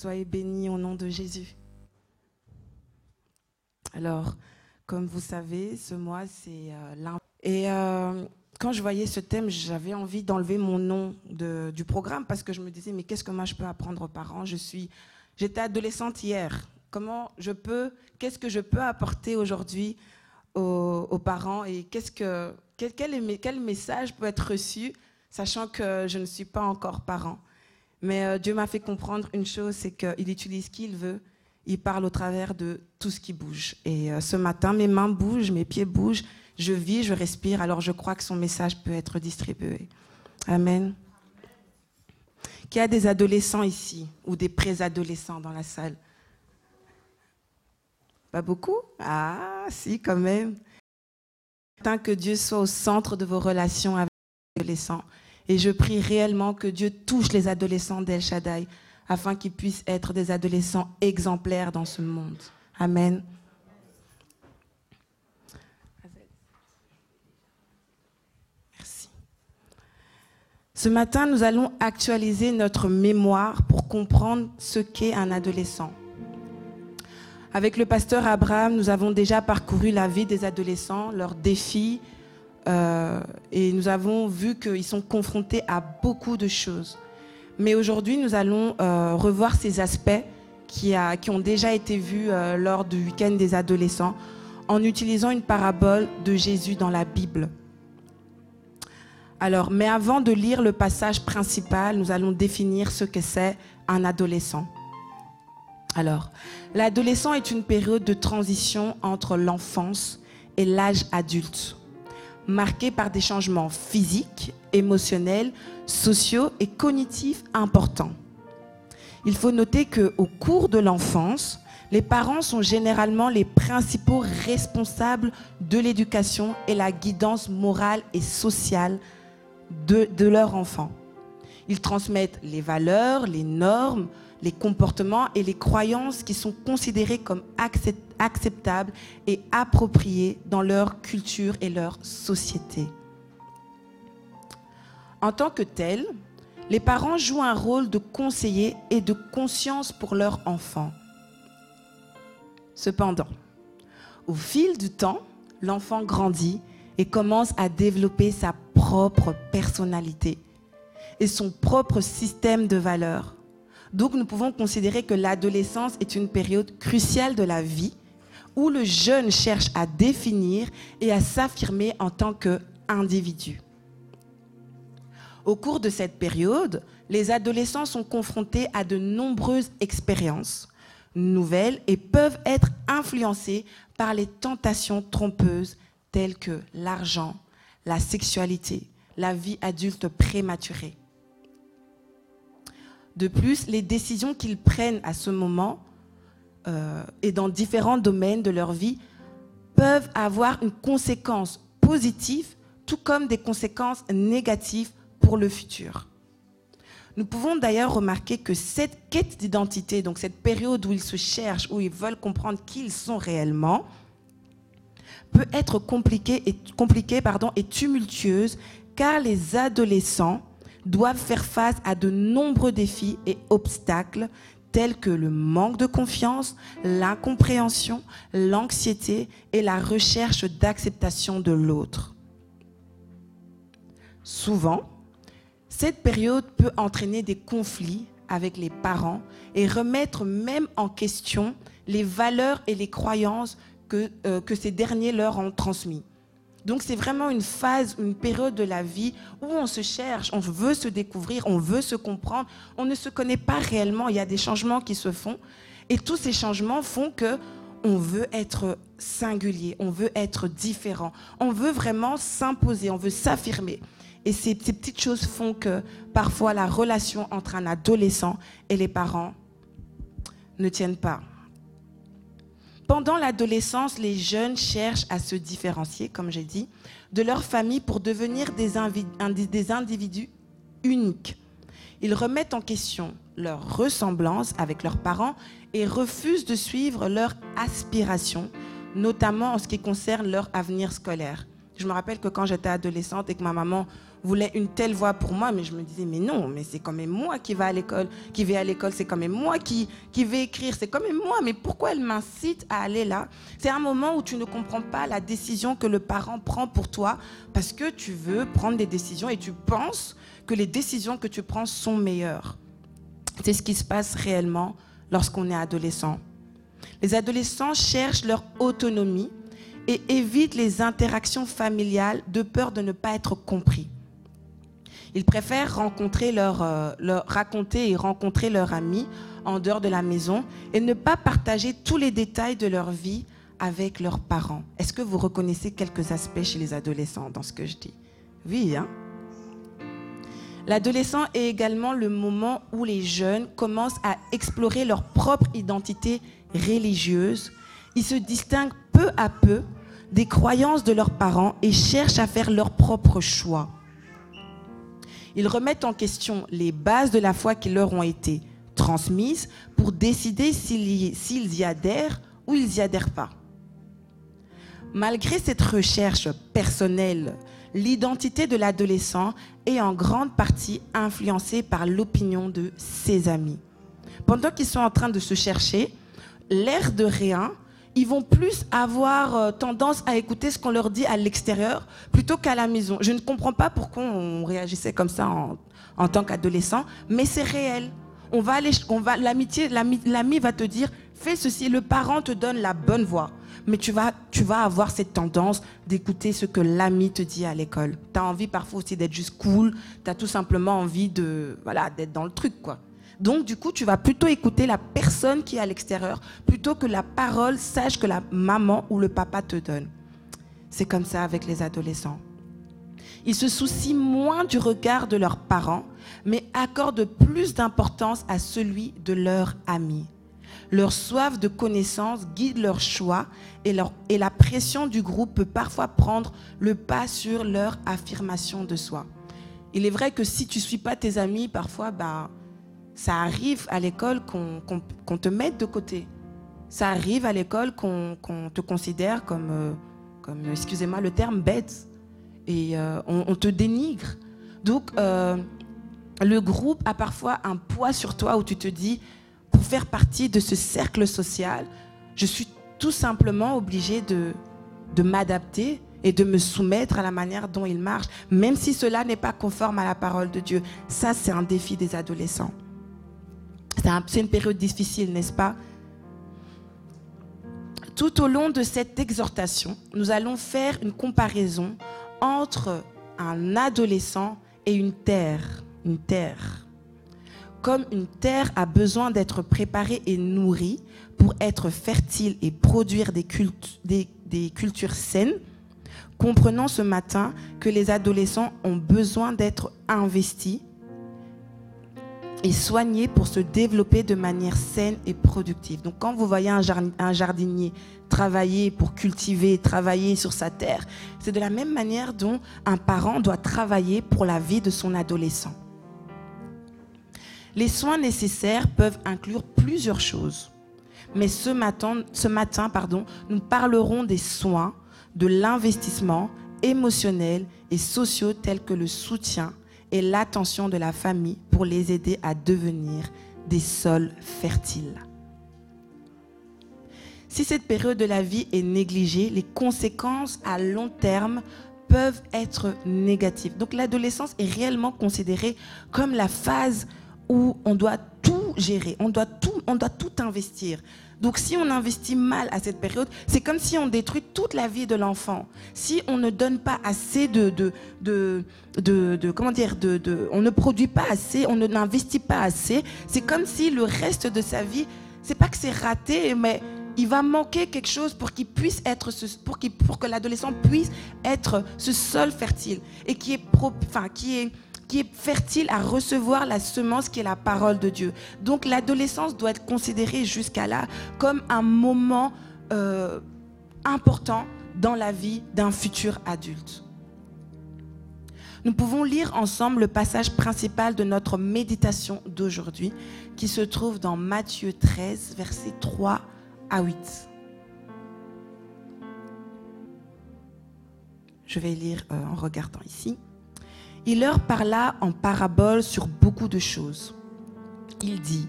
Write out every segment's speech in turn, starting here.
Soyez bénis au nom de Jésus. Alors, comme vous savez, ce mois, c'est euh, Et euh, quand je voyais ce thème, j'avais envie d'enlever mon nom du programme parce que je me disais, mais qu'est-ce que moi je peux apprendre aux parents? Je suis, j'étais adolescente hier. Comment je peux, qu'est-ce que je peux apporter aujourd'hui aux, parents et qu'est-ce que, quel, quel, message peut être reçu, sachant que je ne suis pas encore parent? Mais euh, Dieu m'a fait comprendre une chose, c'est qu'il utilise qui il veut. Il parle au travers de tout ce qui bouge. Et euh, ce matin, mes mains bougent, mes pieds bougent, je vis, je respire. Alors je crois que son message peut être distribué. Amen. Qu'il y a des adolescents ici ou des préadolescents dans la salle? Pas beaucoup? Ah, si, quand même. Tant que Dieu soit au centre de vos relations avec les adolescents. Et je prie réellement que Dieu touche les adolescents d'El Shaddai afin qu'ils puissent être des adolescents exemplaires dans ce monde. Amen. Merci. Ce matin, nous allons actualiser notre mémoire pour comprendre ce qu'est un adolescent. Avec le pasteur Abraham, nous avons déjà parcouru la vie des adolescents, leurs défis, euh, et nous avons vu qu'ils sont confrontés à beaucoup de choses. Mais aujourd'hui, nous allons euh, revoir ces aspects qui, ont déjà été vus euh, lors du week-end des adolescents en utilisant une parabole de Jésus dans la Bible. Alors, mais avant de lire le passage principal, nous allons définir ce que c'est un adolescent. Alors, l'adolescent est une période de transition entre l'enfance et l'âge adulte marqué par des changements physiques, émotionnels, sociaux et cognitifs importants. Il faut noter qu'au cours de l'enfance, les parents sont généralement les principaux responsables de l'éducation et la guidance morale et sociale de, de leur enfant. Ils transmettent les valeurs, les normes, les comportements et les croyances qui sont considérés comme acceptables et appropriés dans leur culture et leur société. En tant que tels, les parents jouent un rôle de conseiller et de conscience pour leur enfant. Cependant, au fil du temps, l'enfant grandit et commence à développer sa propre personnalité et son propre système de valeurs donc nous pouvons considérer que l'adolescence est une période cruciale de la vie où le jeune cherche à définir et à s'affirmer en tant qu'individu. Au cours de cette période, les adolescents sont confrontés à de nombreuses expériences nouvelles et peuvent être influencés par les tentations trompeuses telles que l'argent, la sexualité, la vie adulte prématurée. De plus, les décisions qu'ils prennent à ce moment euh, et dans différents domaines de leur vie peuvent avoir une conséquence positive, tout comme des conséquences négatives pour le futur. Nous pouvons d'ailleurs remarquer que cette quête d'identité, donc cette période où ils se cherchent, où ils veulent comprendre qui ils sont réellement, peut être compliquée et, tumultueuse, car les adolescents doivent faire face à de nombreux défis et obstacles tels que le manque de confiance, l'incompréhension, l'anxiété et la recherche d'acceptation de l'autre. Souvent, cette période peut entraîner des conflits avec les parents et remettre même en question les valeurs et les croyances que, euh, ces derniers leur ont transmises. Donc c'est vraiment une phase, une période de la vie où on se cherche, on veut se découvrir, on veut se comprendre, on ne se connaît pas réellement, il y a des changements qui se font et tous ces changements font que on veut être singulier, on veut être différent, on veut vraiment s'imposer, on veut s'affirmer. Et ces, petites choses font que parfois la relation entre un adolescent et les parents ne tiennent pas. Pendant l'adolescence, les jeunes cherchent à se différencier, comme j'ai dit, de leur famille pour devenir des, individus uniques. Ils remettent en question leur ressemblance avec leurs parents et refusent de suivre leurs aspirations, notamment en ce qui concerne leur avenir scolaire. Je me rappelle que quand j'étais adolescente et que ma maman voulait une telle voix pour moi, mais je me disais, mais non, mais c'est quand même moi qui va à l'école, qui vais à l'école, c'est quand même moi qui, qui vais écrire, c'est quand même moi, mais pourquoi elle m'incite à aller là? C'est un moment où tu ne comprends pas la décision que le parent prend pour toi parce que tu veux prendre des décisions et tu penses que les décisions que tu prends sont meilleures. C'est ce qui se passe réellement lorsqu'on est adolescent. Les adolescents cherchent leur autonomie et évitent les interactions familiales de peur de ne pas être compris. Ils préfèrent leur, euh, leur, raconter et rencontrer leurs amis en dehors de la maison et ne pas partager tous les détails de leur vie avec leurs parents. Est-ce que vous reconnaissez quelques aspects chez les adolescents dans ce que je dis? Oui, hein? L'adolescent est également le moment où les jeunes commencent à explorer leur propre identité religieuse. Ils se distinguent peu à peu des croyances de leurs parents et cherchent à faire leur propre choix. Ils remettent en question les bases de la foi qui leur ont été transmises pour décider s'ils y adhèrent ou ils n'y adhèrent pas. Malgré cette recherche personnelle, l'identité de l'adolescent est en grande partie influencée par l'opinion de ses amis. Pendant qu'ils sont en train de se chercher, l'air de rien, ils vont plus avoir euh, tendance à écouter ce qu'on leur dit à l'extérieur plutôt qu'à la maison. Je ne comprends pas pourquoi on réagissait comme ça en, tant qu'adolescent, mais c'est réel. On va aller, on va, l'amitié, l'ami va te dire, fais ceci. Le parent te donne la bonne voie, mais tu vas, tu vas avoir cette tendance d'écouter ce que l'ami te dit à l'école. Tu as envie parfois aussi d'être juste cool. Tu as tout simplement envie de, voilà, d'être dans le truc, quoi. Donc, du coup, tu vas plutôt écouter la personne qui est à l'extérieur plutôt que la parole sage que la maman ou le papa te donne. C'est comme ça avec les adolescents. Ils se soucient moins du regard de leurs parents, mais accordent plus d'importance à celui de leurs amis. Leur soif de connaissance guide leur choix et, et la pression du groupe peut parfois prendre le pas sur leur affirmation de soi. Il est vrai que si tu ne suis pas tes amis, parfois, bah, ça arrive à l'école qu'on te mette de côté. Ça arrive à l'école qu'on te considère comme, euh, comme excusez-moi le terme, bête. Et euh, on, te dénigre. Donc, euh, le groupe a parfois un poids sur toi où tu te dis, pour faire partie de ce cercle social, je suis tout simplement obligé de, de m'adapter et de me soumettre à la manière dont il marche, même si cela n'est pas conforme à la parole de Dieu. Ça, c'est un défi des adolescents. C'est une période difficile, n'est-ce pas? Tout au long de cette exhortation, nous allons faire une comparaison entre un adolescent et une terre. Une terre. Comme une terre a besoin d'être préparée et nourrie pour être fertile et produire des, des cultures saines, comprenons ce matin que les adolescents ont besoin d'être investis et soigner pour se développer de manière saine et productive. Donc quand vous voyez un, jardinier travailler pour cultiver, travailler sur sa terre, c'est de la même manière dont un parent doit travailler pour la vie de son adolescent. Les soins nécessaires peuvent inclure plusieurs choses. Mais ce matin, ce matin pardon, nous parlerons des soins, de l'investissement émotionnel et sociaux tels que le soutien, et l'attention de la famille pour les aider à devenir des sols fertiles. Si cette période de la vie est négligée, les conséquences à long terme peuvent être négatives. Donc l'adolescence est réellement considérée comme la phase où on doit tout gérer, on doit tout, on doit tout investir. Donc si on investit mal à cette période, c'est comme si on détruit toute la vie de l'enfant. Si on ne donne pas assez de, de, de, de, comment dire, de, on ne produit pas assez, on n'investit pas assez, c'est comme si le reste de sa vie, c'est pas que c'est raté, mais il va manquer quelque chose pour qu'il puisse être ce, pour, pour que l'adolescent puisse être ce sol fertile et qui est, enfin, qui est qui est fertile à recevoir la semence qui est la parole de Dieu. Donc l'adolescence doit être considérée jusqu'à là comme un moment euh, important dans la vie d'un futur adulte. Nous pouvons lire ensemble le passage principal de notre méditation d'aujourd'hui qui se trouve dans Matthieu 13, versets 3 à 8. Je vais lire euh, en regardant ici. Il leur parla en parabole sur beaucoup de choses. Il dit,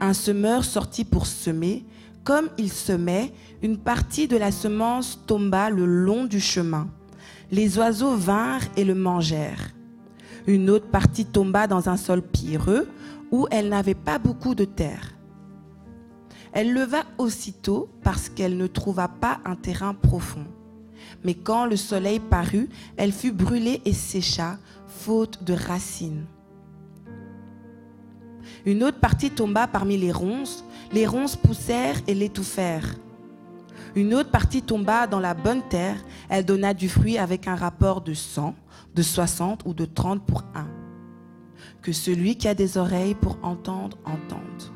un semeur sortit pour semer, comme il semait, une partie de la semence tomba le long du chemin. Les oiseaux vinrent et le mangèrent. Une autre partie tomba dans un sol pierreux où elle n'avait pas beaucoup de terre. Elle leva aussitôt parce qu'elle ne trouva pas un terrain profond. Mais quand le soleil parut, elle fut brûlée et sécha, faute de racines. Une autre partie tomba parmi les ronces. Les ronces poussèrent et l'étouffèrent. Une autre partie tomba dans la bonne terre. Elle donna du fruit avec un rapport de 100, de 60 ou de 30 pour un. Que celui qui a des oreilles pour entendre, entende.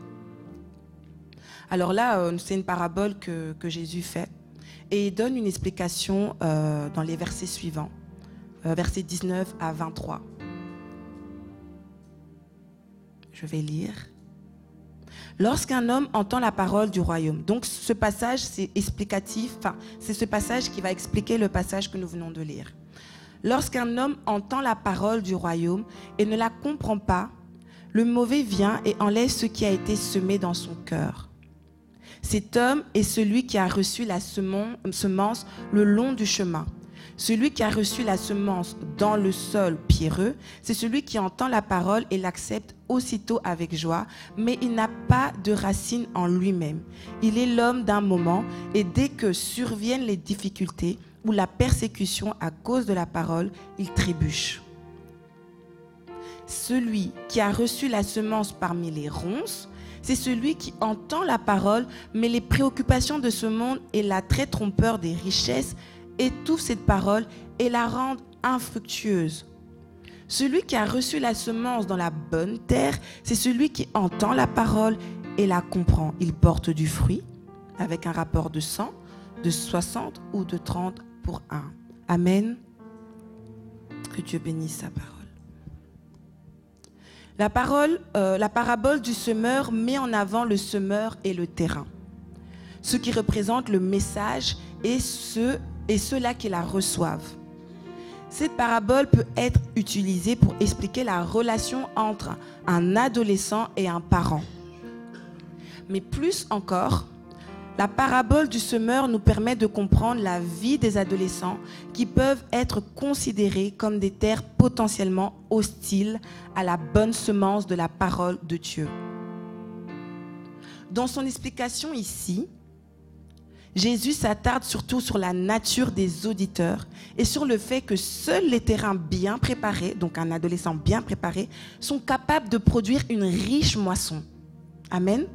Alors là, euh, c'est une parabole que, Jésus fait. Et il donne une explication euh, dans les versets suivants, euh, versets 19 à 23. Je vais lire. Lorsqu'un homme entend la parole du royaume, donc ce passage c'est explicatif, enfin c'est ce passage qui va expliquer le passage que nous venons de lire. Lorsqu'un homme entend la parole du royaume et ne la comprend pas, le mauvais vient et enlève ce qui a été semé dans son cœur. Cet homme est celui qui a reçu la semence le long du chemin. Celui qui a reçu la semence dans le sol pierreux, c'est celui qui entend la parole et l'accepte aussitôt avec joie, mais il n'a pas de racine en lui-même. Il est l'homme d'un moment et dès que surviennent les difficultés ou la persécution à cause de la parole, il trébuche. Celui qui a reçu la semence parmi les ronces, c'est celui qui entend la parole, mais les préoccupations de ce monde et la très trompeur des richesses étouffe cette parole et la rend infructueuse. Celui qui a reçu la semence dans la bonne terre, c'est celui qui entend la parole et la comprend. Il porte du fruit avec un rapport de 100, de 60 ou de 30 pour 1. Amen. Que Dieu bénisse sa parole. Euh, la parabole du semeur met en avant le semeur et le terrain, ce qui représente le message et ce et ceux-là qui la reçoivent. Cette parabole peut être utilisée pour expliquer la relation entre un adolescent et un parent. Mais plus encore, la parabole du semeur nous permet de comprendre la vie des adolescents qui peuvent être considérés comme des terres potentiellement hostiles à la bonne semence de la parole de Dieu. Dans son explication ici, Jésus s'attarde surtout sur la nature des auditeurs et sur le fait que seuls les terrains bien préparés, donc un adolescent bien préparé, sont capables de produire une riche moisson. Amen.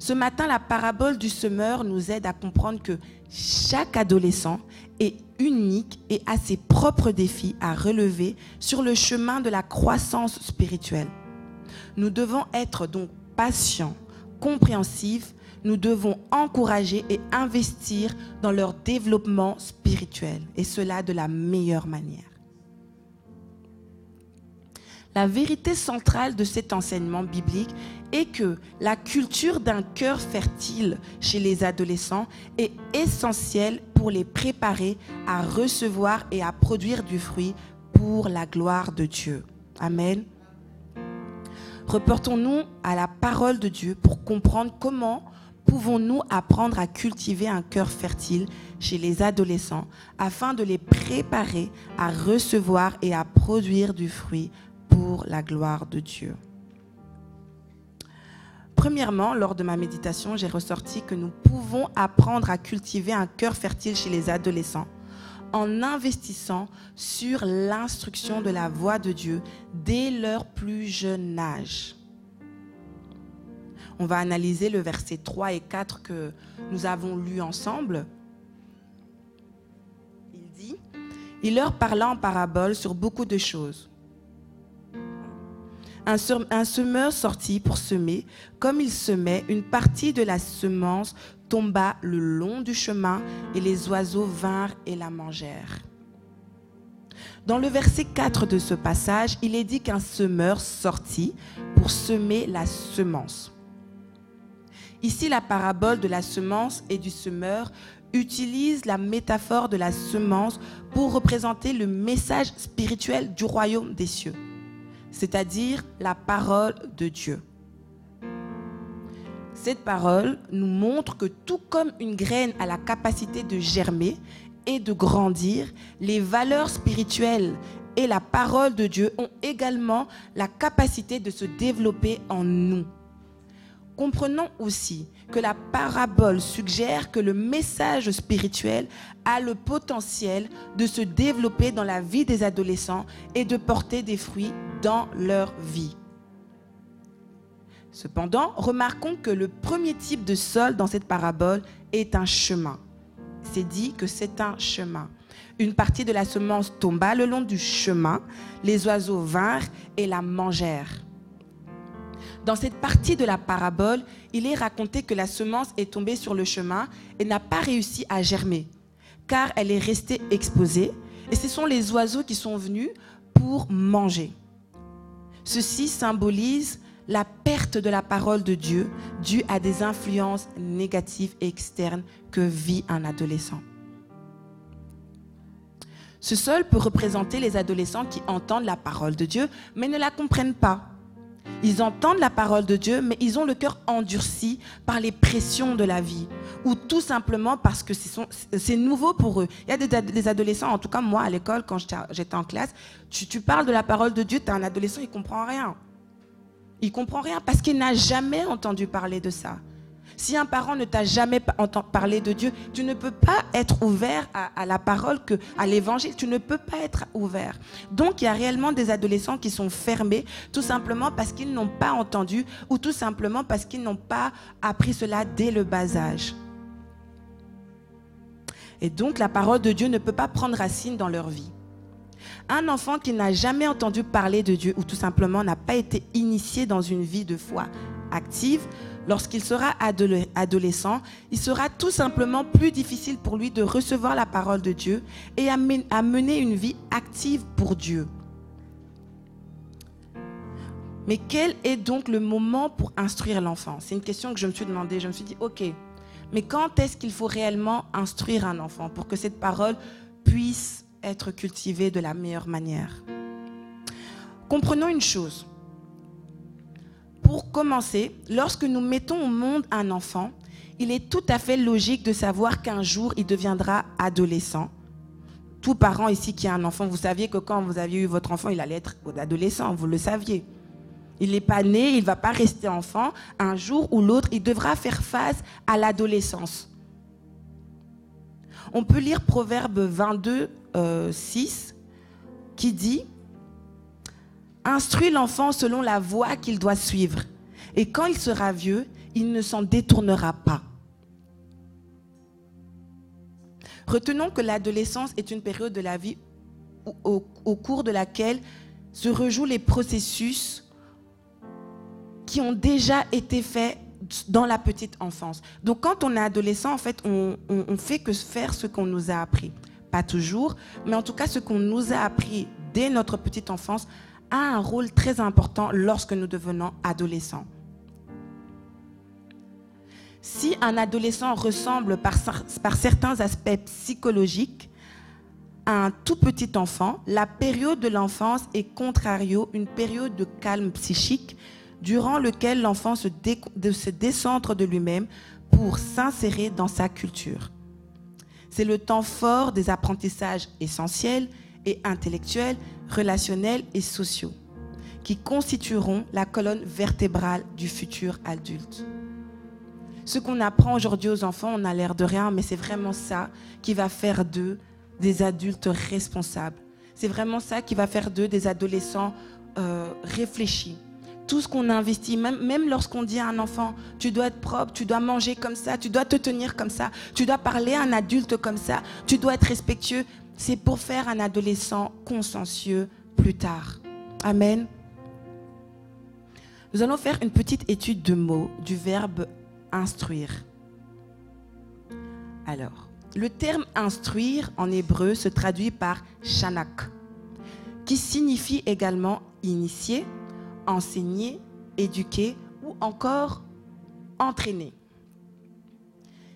Ce matin, la parabole du semeur nous aide à comprendre que chaque adolescent est unique et a ses propres défis à relever sur le chemin de la croissance spirituelle. Nous devons être donc patients, compréhensifs nous devons encourager et investir dans leur développement spirituel, et cela de la meilleure manière. La vérité centrale de cet enseignement biblique est que la culture d'un cœur fertile chez les adolescents est essentielle pour les préparer à recevoir et à produire du fruit pour la gloire de Dieu. Amen. Reportons-nous à la parole de Dieu pour comprendre comment pouvons-nous apprendre à cultiver un cœur fertile chez les adolescents afin de les préparer à recevoir et à produire du fruit pour la gloire de Dieu Premièrement, lors de ma méditation, j'ai ressorti que nous pouvons apprendre à cultiver un cœur fertile chez les adolescents en investissant sur l'instruction de la voix de Dieu dès leur plus jeune âge on va analyser le verset 3 et 4 que nous avons lu ensemble. Il dit, il leur parla en parabole sur beaucoup de choses. Un, semeur sortit pour semer. Comme il semait, une partie de la semence tomba le long du chemin et les oiseaux vinrent et la mangèrent. Dans le verset 4 de ce passage, il est dit qu'un semeur sortit pour semer la semence. Ici, la parabole de la semence et du semeur utilise la métaphore de la semence pour représenter le message spirituel du royaume des cieux, c'est-à-dire la parole de Dieu. Cette parole nous montre que tout comme une graine a la capacité de germer et de grandir, les valeurs spirituelles et la parole de Dieu ont également la capacité de se développer en nous. Comprenons aussi que la parabole suggère que le message spirituel a le potentiel de se développer dans la vie des adolescents et de porter des fruits dans leur vie. Cependant, remarquons que le premier type de sol dans cette parabole est un chemin. C'est dit que c'est un chemin. Une partie de la semence tomba le long du chemin, les oiseaux vinrent et la mangèrent. Dans cette partie de la parabole, il est raconté que la semence est tombée sur le chemin et n'a pas réussi à germer, car elle est restée exposée, et ce sont les oiseaux qui sont venus pour manger. Ceci symbolise la perte de la parole de Dieu due à des influences négatives et externes que vit un adolescent. Ce sol peut représenter les adolescents qui entendent la parole de Dieu mais ne la comprennent pas. Ils entendent la parole de Dieu, mais ils ont le cœur endurci par les pressions de la vie, ou tout simplement parce que c'est nouveau pour eux. Il y a des, adolescents, en tout cas moi à l'école, quand j'étais en classe, tu, parles de la parole de Dieu, tu es un adolescent, il comprend rien. Il comprend rien parce qu'il n'a jamais entendu parler de ça. Si un parent ne t'a jamais entendu parler de Dieu, tu ne peux pas être ouvert à, la parole, à l'évangile. Tu ne peux pas être ouvert. Donc, il y a réellement des adolescents qui sont fermés, tout simplement parce qu'ils n'ont pas entendu ou tout simplement parce qu'ils n'ont pas appris cela dès le bas âge. Et donc, la parole de Dieu ne peut pas prendre racine dans leur vie. Un enfant qui n'a jamais entendu parler de Dieu ou tout simplement n'a pas été initié dans une vie de foi active, lorsqu'il sera adolescent, il sera tout simplement plus difficile pour lui de recevoir la parole de Dieu et à mener une vie active pour Dieu. Mais quel est donc le moment pour instruire l'enfant? C'est une question que je me suis demandé. Je me suis dit, ok, mais quand est-ce qu'il faut réellement instruire un enfant pour que cette parole puisse être cultivé de la meilleure manière? Comprenons une chose. Pour commencer, lorsque nous mettons au monde un enfant, il est tout à fait logique de savoir qu'un jour il deviendra adolescent. Tout parent ici qui a un enfant, vous saviez que quand vous aviez eu votre enfant, il allait être adolescent, vous le saviez. Il n'est pas né, il ne va pas rester enfant. Un jour ou l'autre, il devra faire face à l'adolescence. On peut lire Proverbe 22, 6 euh, qui dit Instruis l'enfant selon la voie qu'il doit suivre, et quand il sera vieux, il ne s'en détournera pas. Retenons que l'adolescence est une période de la vie au, cours de laquelle se rejouent les processus qui ont déjà été faits dans la petite enfance. Donc quand on est adolescent, en fait, on, on fait que faire ce qu'on nous a appris. Pas toujours, mais en tout cas, ce qu'on nous a appris dès notre petite enfance a un rôle très important lorsque nous devenons adolescents. Si un adolescent ressemble par, certains aspects psychologiques à un tout petit enfant, la période de l'enfance est contrario une période de calme psychique durant lequel l'enfant se, se décentre de lui-même pour s'insérer dans sa culture. C'est le temps fort des apprentissages essentiels et intellectuels, relationnels et sociaux, qui constitueront la colonne vertébrale du futur adulte. Ce qu'on apprend aujourd'hui aux enfants, on a l'air de rien, mais c'est vraiment ça qui va faire d'eux des adultes responsables. C'est vraiment ça qui va faire d'eux des adolescents euh, réfléchis, tout ce qu'on investit, même, même lorsqu'on dit à un enfant, tu dois être propre, tu dois manger comme ça, tu dois te tenir comme ça, tu dois parler à un adulte comme ça, tu dois être respectueux, c'est pour faire un adolescent consciencieux plus tard. Amen. Nous allons faire une petite étude de mots du verbe instruire. Alors, le terme instruire en hébreu se traduit par shanak, qui signifie également initier, enseigner, éduquer ou encore entraîner.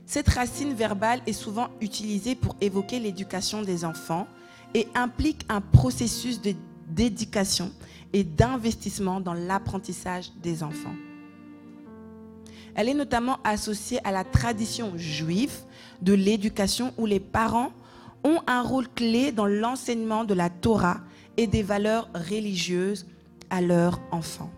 Cette racine verbale est souvent utilisée pour évoquer l'éducation des enfants et implique un processus d'éducation et d'investissement dans l'apprentissage des enfants. Elle est notamment associée à la tradition juive de l'éducation où les parents ont un rôle clé dans l'enseignement de la Torah et des valeurs religieuses à leurs enfants.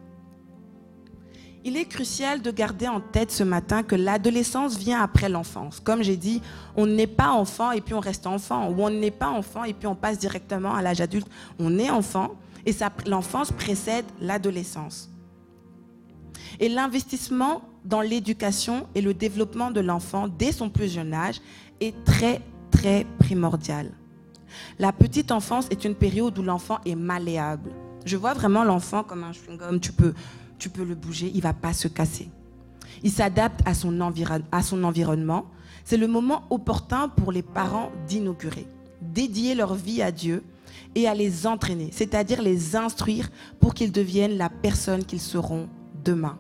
Il est crucial de garder en tête ce matin que l'adolescence vient après l'enfance. Comme j'ai dit, on n'est pas enfant et puis on reste enfant, ou on n'est pas enfant et puis on passe directement à l'âge adulte. On est enfant et l'enfance précède l'adolescence. Et l'investissement dans l'éducation et le développement de l'enfant dès son plus jeune âge est très, très primordial. La petite enfance est une période où l'enfant est malléable. Je vois vraiment l'enfant comme un chewing-gum, tu peux, tu peux le bouger, il va pas se casser. Il s'adapte à, son à son environnement. C'est le moment opportun pour les parents d'inaugurer, dédier leur vie à Dieu et à les entraîner, c'est-à-dire les instruire pour qu'ils deviennent la personne qu'ils seront demain.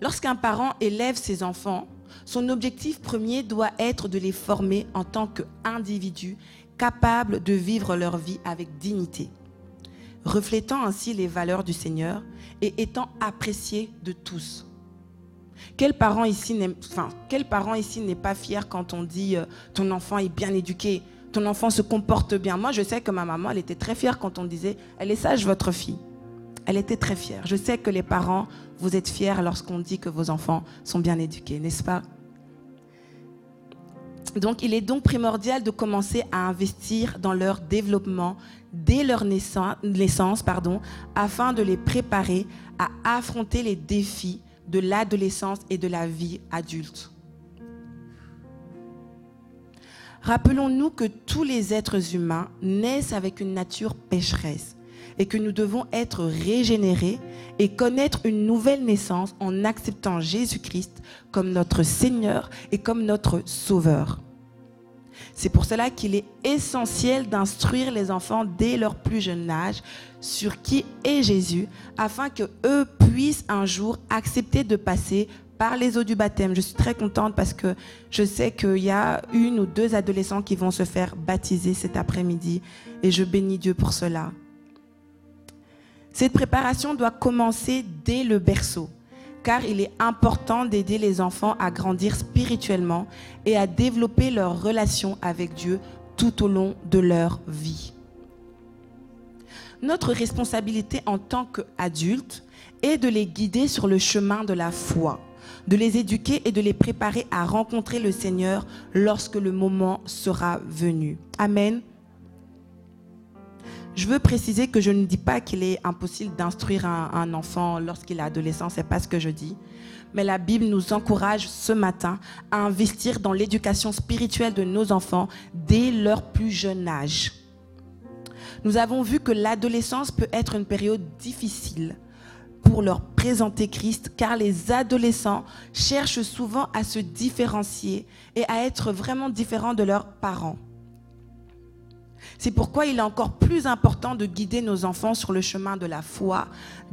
Lorsqu'un parent élève ses enfants, son objectif premier doit être de les former en tant qu'individus capables de vivre leur vie avec dignité, reflétant ainsi les valeurs du Seigneur et étant appréciés de tous. Quel parent ici n'est pas fier quand on dit euh, ton enfant est bien éduqué, ton enfant se comporte bien? Moi, je sais que ma maman, elle était très fière quand on disait elle est sage, votre fille. Elle était très fière. Je sais que les parents, vous êtes fiers lorsqu'on dit que vos enfants sont bien éduqués, n'est-ce pas? Donc, il est donc primordial de commencer à investir dans leur développement dès leur naissance, afin de les préparer à affronter les défis de l'adolescence et de la vie adulte. Rappelons-nous que tous les êtres humains naissent avec une nature pécheresse et que nous devons être régénérés et connaître une nouvelle naissance en acceptant Jésus-Christ comme notre Seigneur et comme notre Sauveur. C'est pour cela qu'il est essentiel d'instruire les enfants dès leur plus jeune âge sur qui est Jésus, afin que eux puissent un jour accepter de passer par les eaux du baptême. Je suis très contente parce que je sais qu'il y a une ou deux adolescents qui vont se faire baptiser cet après-midi et je bénis Dieu pour cela. Cette préparation doit commencer dès le berceau, car il est important d'aider les enfants à grandir spirituellement et à développer leur relation avec Dieu tout au long de leur vie. Notre responsabilité en tant qu'adultes est de les guider sur le chemin de la foi, de les éduquer et de les préparer à rencontrer le Seigneur lorsque le moment sera venu. Amen. Je veux préciser que je ne dis pas qu'il est impossible d'instruire un, enfant lorsqu'il est adolescent, c'est pas ce que je dis. Mais la Bible nous encourage ce matin à investir dans l'éducation spirituelle de nos enfants dès leur plus jeune âge. Nous avons vu que l'adolescence peut être une période difficile pour leur présenter Christ, car les adolescents cherchent souvent à se différencier et à être vraiment différents de leurs parents. C'est pourquoi il est encore plus important de guider nos enfants sur le chemin de la foi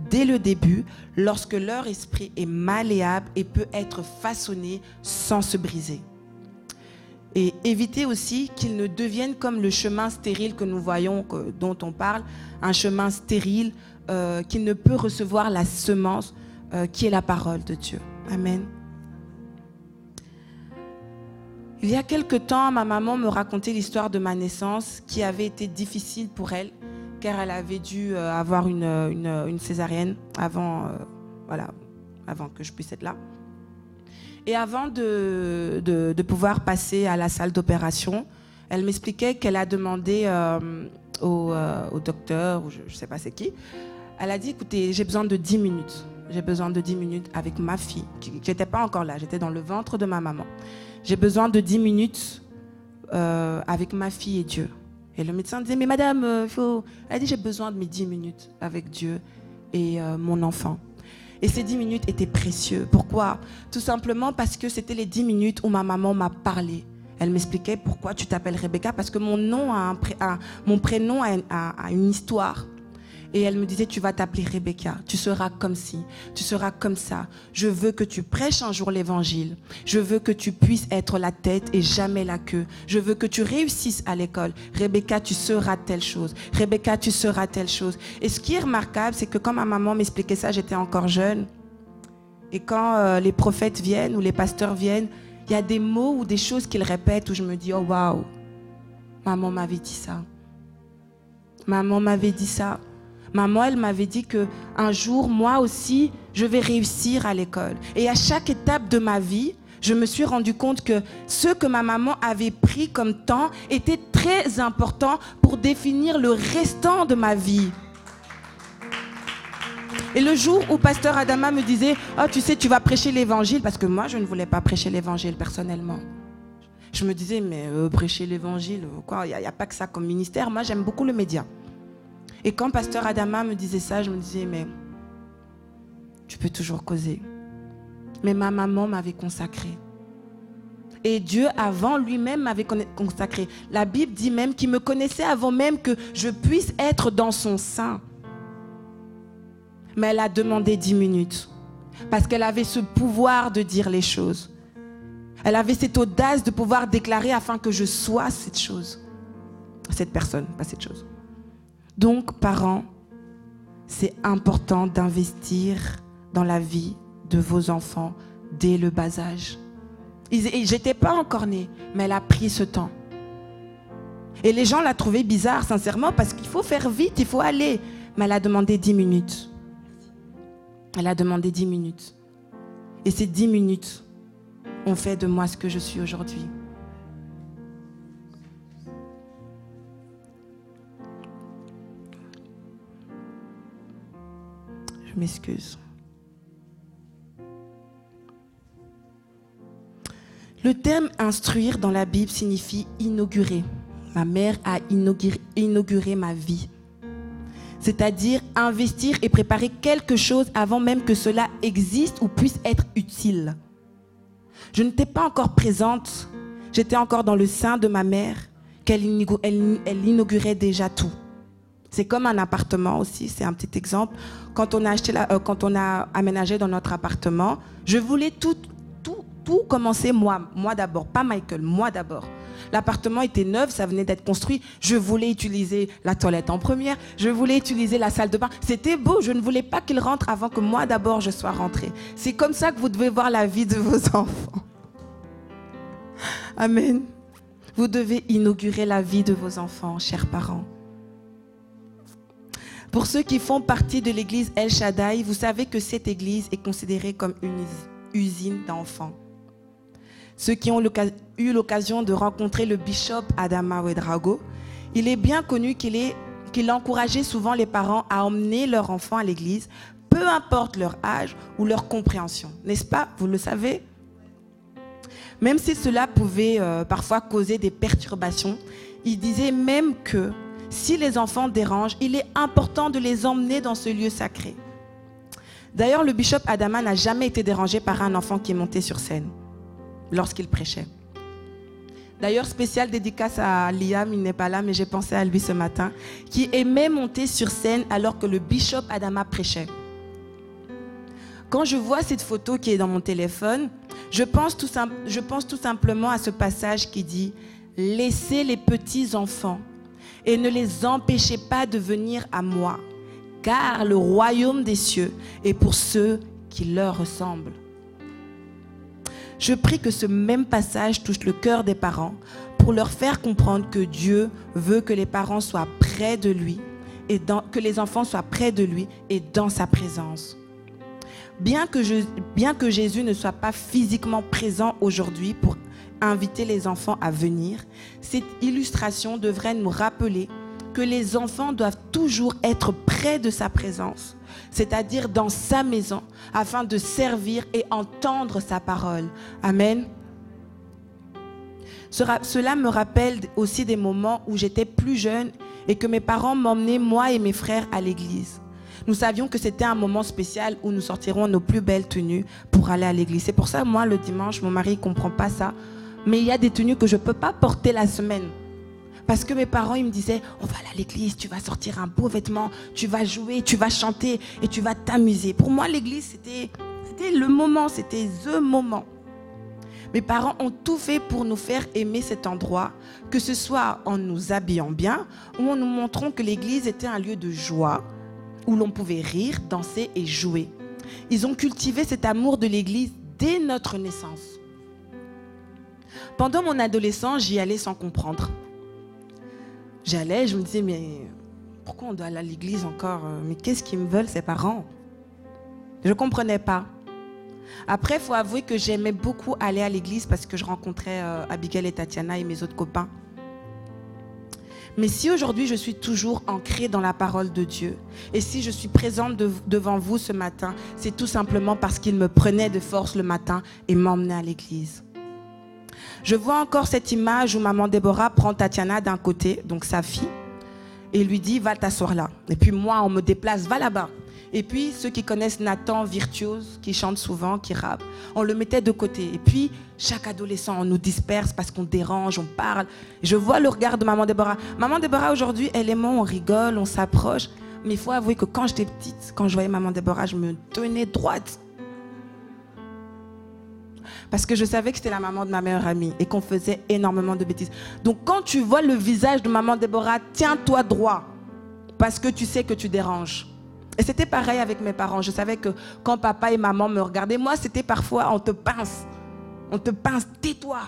dès le début, lorsque leur esprit est malléable et peut être façonné sans se briser. Et éviter aussi qu'ils ne deviennent comme le chemin stérile que nous voyons, dont on parle, un chemin stérile euh, qui ne peut recevoir la semence euh, qui est la parole de Dieu. Amen. Il y a quelque temps, ma maman me racontait l'histoire de ma naissance qui avait été difficile pour elle, car elle avait dû euh, avoir une, une, césarienne avant, euh, voilà, avant que je puisse être là. Et avant de, pouvoir passer à la salle d'opération, elle m'expliquait qu'elle a demandé euh, au, au, docteur, ou je ne sais pas c'est qui, elle a dit, écoutez, j'ai besoin de 10 minutes. J'ai besoin de 10 minutes avec ma fille. J'étais pas encore là, j'étais dans le ventre de ma maman j'ai besoin de 10 minutes euh, avec ma fille et Dieu. Et le médecin disait, mais madame, euh, faut... elle dit, j'ai besoin de mes 10 minutes avec Dieu et euh, mon enfant. Et ces 10 minutes étaient précieuses. Pourquoi? Tout simplement parce que c'était les 10 minutes où ma maman m'a parlé. Elle m'expliquait pourquoi tu t'appelles Rebecca, parce que mon, nom a un mon prénom a une histoire. Et elle me disait, tu vas t'appeler Rebecca, tu seras comme ci, tu seras comme ça. Je veux que tu prêches un jour l'évangile. Je veux que tu puisses être la tête et jamais la queue. Je veux que tu réussisses à l'école. Rebecca, tu seras telle chose. Rebecca, tu seras telle chose. Et ce qui est remarquable, c'est que quand ma maman m'expliquait ça, j'étais encore jeune. Et quand euh, les prophètes viennent ou les pasteurs viennent, il y a des mots ou des choses qu'ils répètent où je me dis, oh waouh, maman m'avait dit ça. Maman m'avait dit ça. Maman, elle m'avait dit que un jour, moi aussi, je vais réussir à l'école. Et à chaque étape de ma vie, je me suis rendu compte que ce que ma maman avait pris comme temps était très important pour définir le restant de ma vie. Et le jour où pasteur Adama me disait, oh tu sais, tu vas prêcher l'évangile, parce que moi, je ne voulais pas prêcher l'évangile personnellement. Je me disais, mais euh, prêcher l'évangile, quoi, il n'y a, a, pas que ça comme ministère. Moi, j'aime beaucoup le média. Et quand pasteur Adama me disait ça, je me disais, mais tu peux toujours causer. Mais ma maman m'avait consacré. Et Dieu, avant lui-même, m'avait consacré. La Bible dit même qu'il me connaissait avant même que je puisse être dans son sein. Mais elle a demandé dix minutes. Parce qu'elle avait ce pouvoir de dire les choses. Elle avait cette audace de pouvoir déclarer afin que je sois cette chose. Cette personne, pas cette chose. Donc, parents, c'est important d'investir dans la vie de vos enfants dès le bas âge. J'étais pas encore née, mais elle a pris ce temps. Et les gens la trouvaient bizarre, sincèrement, parce qu'il faut faire vite, il faut aller. Mais elle a demandé 10 minutes. Elle a demandé 10 minutes. Et ces 10 minutes ont fait de moi ce que je suis aujourd'hui. Je m'excuse. Le terme instruire dans la Bible signifie inaugurer. Ma mère a inauguré, ma vie. C'est-à-dire investir et préparer quelque chose avant même que cela existe ou puisse être utile. Je n'étais pas encore présente, j'étais encore dans le sein de ma mère, qu'elle inaugurait déjà tout. C'est comme un appartement aussi, c'est un petit exemple. Quand on a acheté, euh, quand on a aménagé dans notre appartement, je voulais tout, tout, tout commencer moi, moi d'abord, pas Michael, moi d'abord. L'appartement était neuf, ça venait d'être construit. Je voulais utiliser la toilette en première, je voulais utiliser la salle de bain. C'était beau, je ne voulais pas qu'il rentre avant que moi d'abord je sois rentrée. C'est comme ça que vous devez voir la vie de vos enfants. Amen. Vous devez inaugurer la vie de vos enfants, chers parents. Pour ceux qui font partie de l'église El Shaddai, vous savez que cette église est considérée comme une usine d'enfants. Ceux qui ont eu l'occasion de rencontrer le bishop Adama Wedrago, il est bien connu qu'il encourageait souvent les parents à emmener leurs enfants à l'église, peu importe leur âge ou leur compréhension. N'est-ce pas? Vous le savez? Même si cela pouvait euh, parfois causer des perturbations, il disait même que si les enfants dérangent, il est important de les emmener dans ce lieu sacré. D'ailleurs, le bishop Adama n'a jamais été dérangé par un enfant qui est monté sur scène lorsqu'il prêchait. D'ailleurs, spécial dédicace à Liam, il n'est pas là, mais j'ai pensé à lui ce matin, qui aimait monter sur scène alors que le bishop Adama prêchait. Quand je vois cette photo qui est dans mon téléphone, je pense tout, je pense tout simplement à ce passage qui dit, laissez les petits enfants et ne les empêchez pas de venir à moi, car le royaume des cieux est pour ceux qui leur ressemblent. Je prie que ce même passage touche le cœur des parents pour leur faire comprendre que Dieu veut que les parents soient près de lui et que les enfants soient près de lui et dans sa présence. Bien que, bien que Jésus ne soit pas physiquement présent aujourd'hui pour inviter les enfants à venir, cette illustration devrait nous rappeler que les enfants doivent toujours être près de sa présence, c'est-à-dire dans sa maison, afin de servir et entendre sa parole. Amen. Cela me rappelle aussi des moments où j'étais plus jeune et que mes parents m'emmenaient, moi et mes frères, à l'église. Nous savions que c'était un moment spécial où nous sortirons nos plus belles tenues pour aller à l'église. C'est pour ça, moi, le dimanche, mon mari ne comprend pas ça. Mais il y a des tenues que je ne peux pas porter la semaine Parce que mes parents, ils me disaient, on va aller à l'église, tu vas sortir un beau vêtement, tu vas jouer, tu vas chanter et tu vas t'amuser. Pour moi, l'église, c'était, le moment, c'était the moment. Mes parents ont tout fait pour nous faire aimer cet endroit, que ce soit en nous habillant bien ou en nous montrant que l'église était un lieu de joie où l'on pouvait rire, danser et jouer. Ils ont cultivé cet amour de l'église dès notre naissance. Pendant mon adolescence, j'y allais sans comprendre. J'allais, je me disais, mais pourquoi on doit aller à l'église encore Mais qu'est-ce qu'ils me veulent, ces parents? Je ne comprenais pas. Après, il faut avouer que j'aimais beaucoup aller à l'église parce que je rencontrais euh, Abigail et Tatiana et mes autres copains. Mais si aujourd'hui je suis toujours ancrée dans la parole de Dieu, et si je suis présente devant vous ce matin, c'est tout simplement parce qu'il me prenait de force le matin et m'emmenait à l'église. Je vois encore cette image où maman Déborah prend Tatiana d'un côté, donc sa fille, et lui dit va t'asseoir là. Et puis moi, on me déplace, va là-bas. Et puis, ceux qui connaissent Nathan, virtuose, qui chante souvent, qui rappe, on le mettait de côté. Et puis, chaque adolescent, on nous disperse parce qu'on dérange, on parle. Je vois le regard de maman Déborah. Maman Déborah, aujourd'hui, elle est moi, on rigole, on s'approche. Mais il faut avouer que quand j'étais petite, quand je voyais maman Déborah, je me tenais droite. Parce que je savais que c'était la maman de ma meilleure amie et qu'on faisait énormément de bêtises. Donc quand tu vois le visage de maman Déborah, tiens-toi droit. Parce que tu sais que tu déranges. Et c'était pareil avec mes parents. Je savais que quand papa et maman me regardaient, moi, c'était parfois, on te pince. On te pince, tais-toi.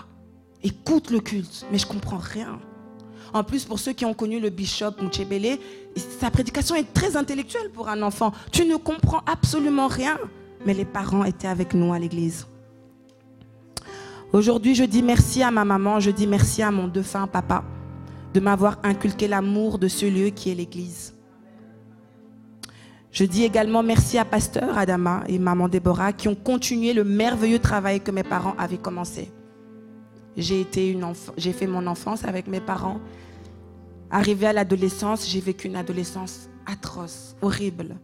Écoute le culte. Mais je comprends rien. En plus, pour ceux qui ont connu le bishop Mouchebele, sa prédication est très intellectuelle pour un enfant. Tu ne comprends absolument rien. Mais les parents étaient avec nous à l'église. Aujourd'hui, je dis merci à ma maman, je dis merci à mon défunt papa de m'avoir inculqué l'amour de ce lieu qui est l'église. Je dis également merci à Pasteur Adama et Maman Déborah qui ont continué le merveilleux travail que mes parents avaient commencé. J'ai été j'ai fait mon enfance avec mes parents. Arrivé à l'adolescence, j'ai vécu une adolescence atroce, horrible.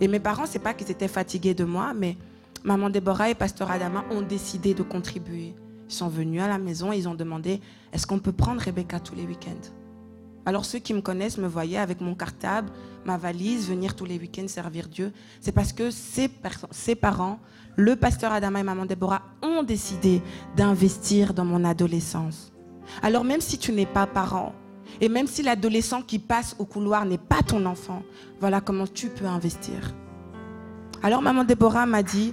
Et mes parents, c'est pas qu'ils étaient fatigués de moi, mais Maman Déborah et Pasteur Adama ont décidé de contribuer. Ils sont venus à la maison et ils ont demandé est-ce qu'on peut prendre Rebecca tous les week-ends? Alors ceux qui me connaissent me voyaient avec mon cartable, ma valise, venir tous les week-ends servir Dieu. C'est parce que ces, parents, le pasteur Adama et maman Déborah, ont décidé d'investir dans mon adolescence. Alors même si tu n'es pas parent, et même si l'adolescent qui passe au couloir n'est pas ton enfant, voilà comment tu peux investir. Alors maman Déborah m'a dit,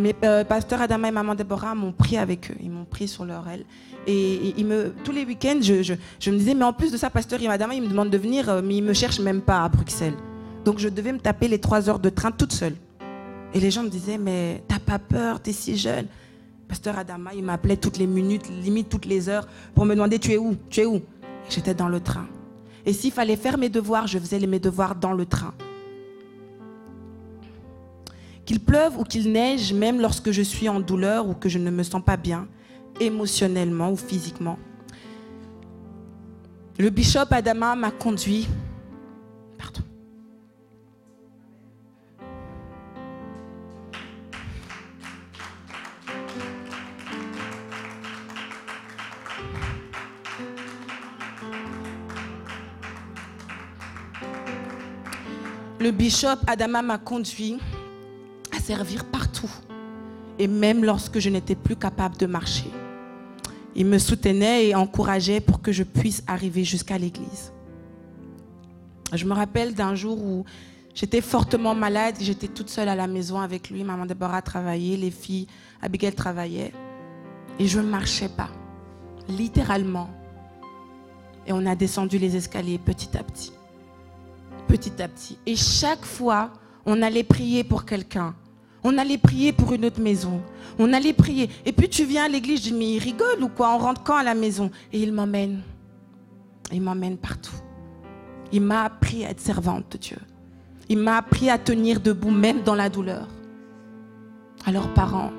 Mais euh, pasteur Adama et maman Déborah m'ont pris avec eux. Ils m'ont pris sur leur aile. Et, tous les week-ends, je, me disais, mais en plus de ça, pasteur Adama, il me demande de venir, euh, mais il me cherche même pas à Bruxelles. Donc je devais me taper les trois heures de train toute seule. Et les gens me disaient, mais t'as pas peur, t'es si jeune. Pasteur Adama, il m'appelait toutes les minutes, limite toutes les heures, pour me demander, tu es où? Tu es où? J'étais dans le train. Et s'il fallait faire mes devoirs, je faisais mes devoirs dans le train. Qu'il pleuve ou qu'il neige, même lorsque je suis en douleur ou que je ne me sens pas bien, émotionnellement ou physiquement. Le bishop Adama m'a conduit. Le bishop Adama m'a conduit servir partout. Et même lorsque je n'étais plus capable de marcher. Il me soutenait et encourageait pour que je puisse arriver jusqu'à l'église. Je me rappelle d'un jour où j'étais fortement malade, j'étais toute seule à la maison avec lui, maman Déborah travaillait, les filles, Abigail travaillait, et je ne marchais pas, littéralement. Et on a descendu les escaliers petit à petit, petit à petit. Et chaque fois, on allait prier pour quelqu'un. On allait prier pour une autre maison. On allait prier. Et puis tu viens à l'église, je dis, mais il rigole ou quoi? On rentre quand à la maison? Et il m'emmène. Il m'emmène partout. Il m'a appris à être servante de Dieu. Il m'a appris à tenir debout même dans la douleur. Alors parents,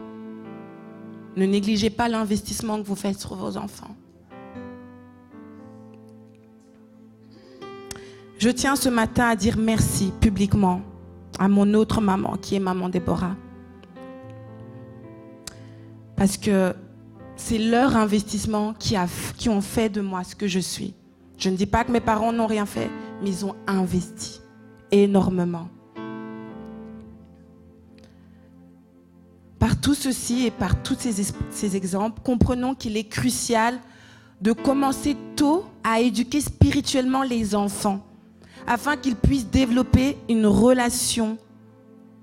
ne négligez pas l'investissement que vous faites sur vos enfants. Je tiens ce matin à dire merci publiquement à mon autre maman, qui est maman Déborah. Parce que c'est leur investissement qui, a, ont fait de moi ce que je suis. Je ne dis pas que mes parents n'ont rien fait, mais ils ont investi énormément. Par tout ceci et par tous ces exemples, comprenons qu'il est crucial de commencer tôt à éduquer spirituellement les enfants afin qu'ils puissent développer une relation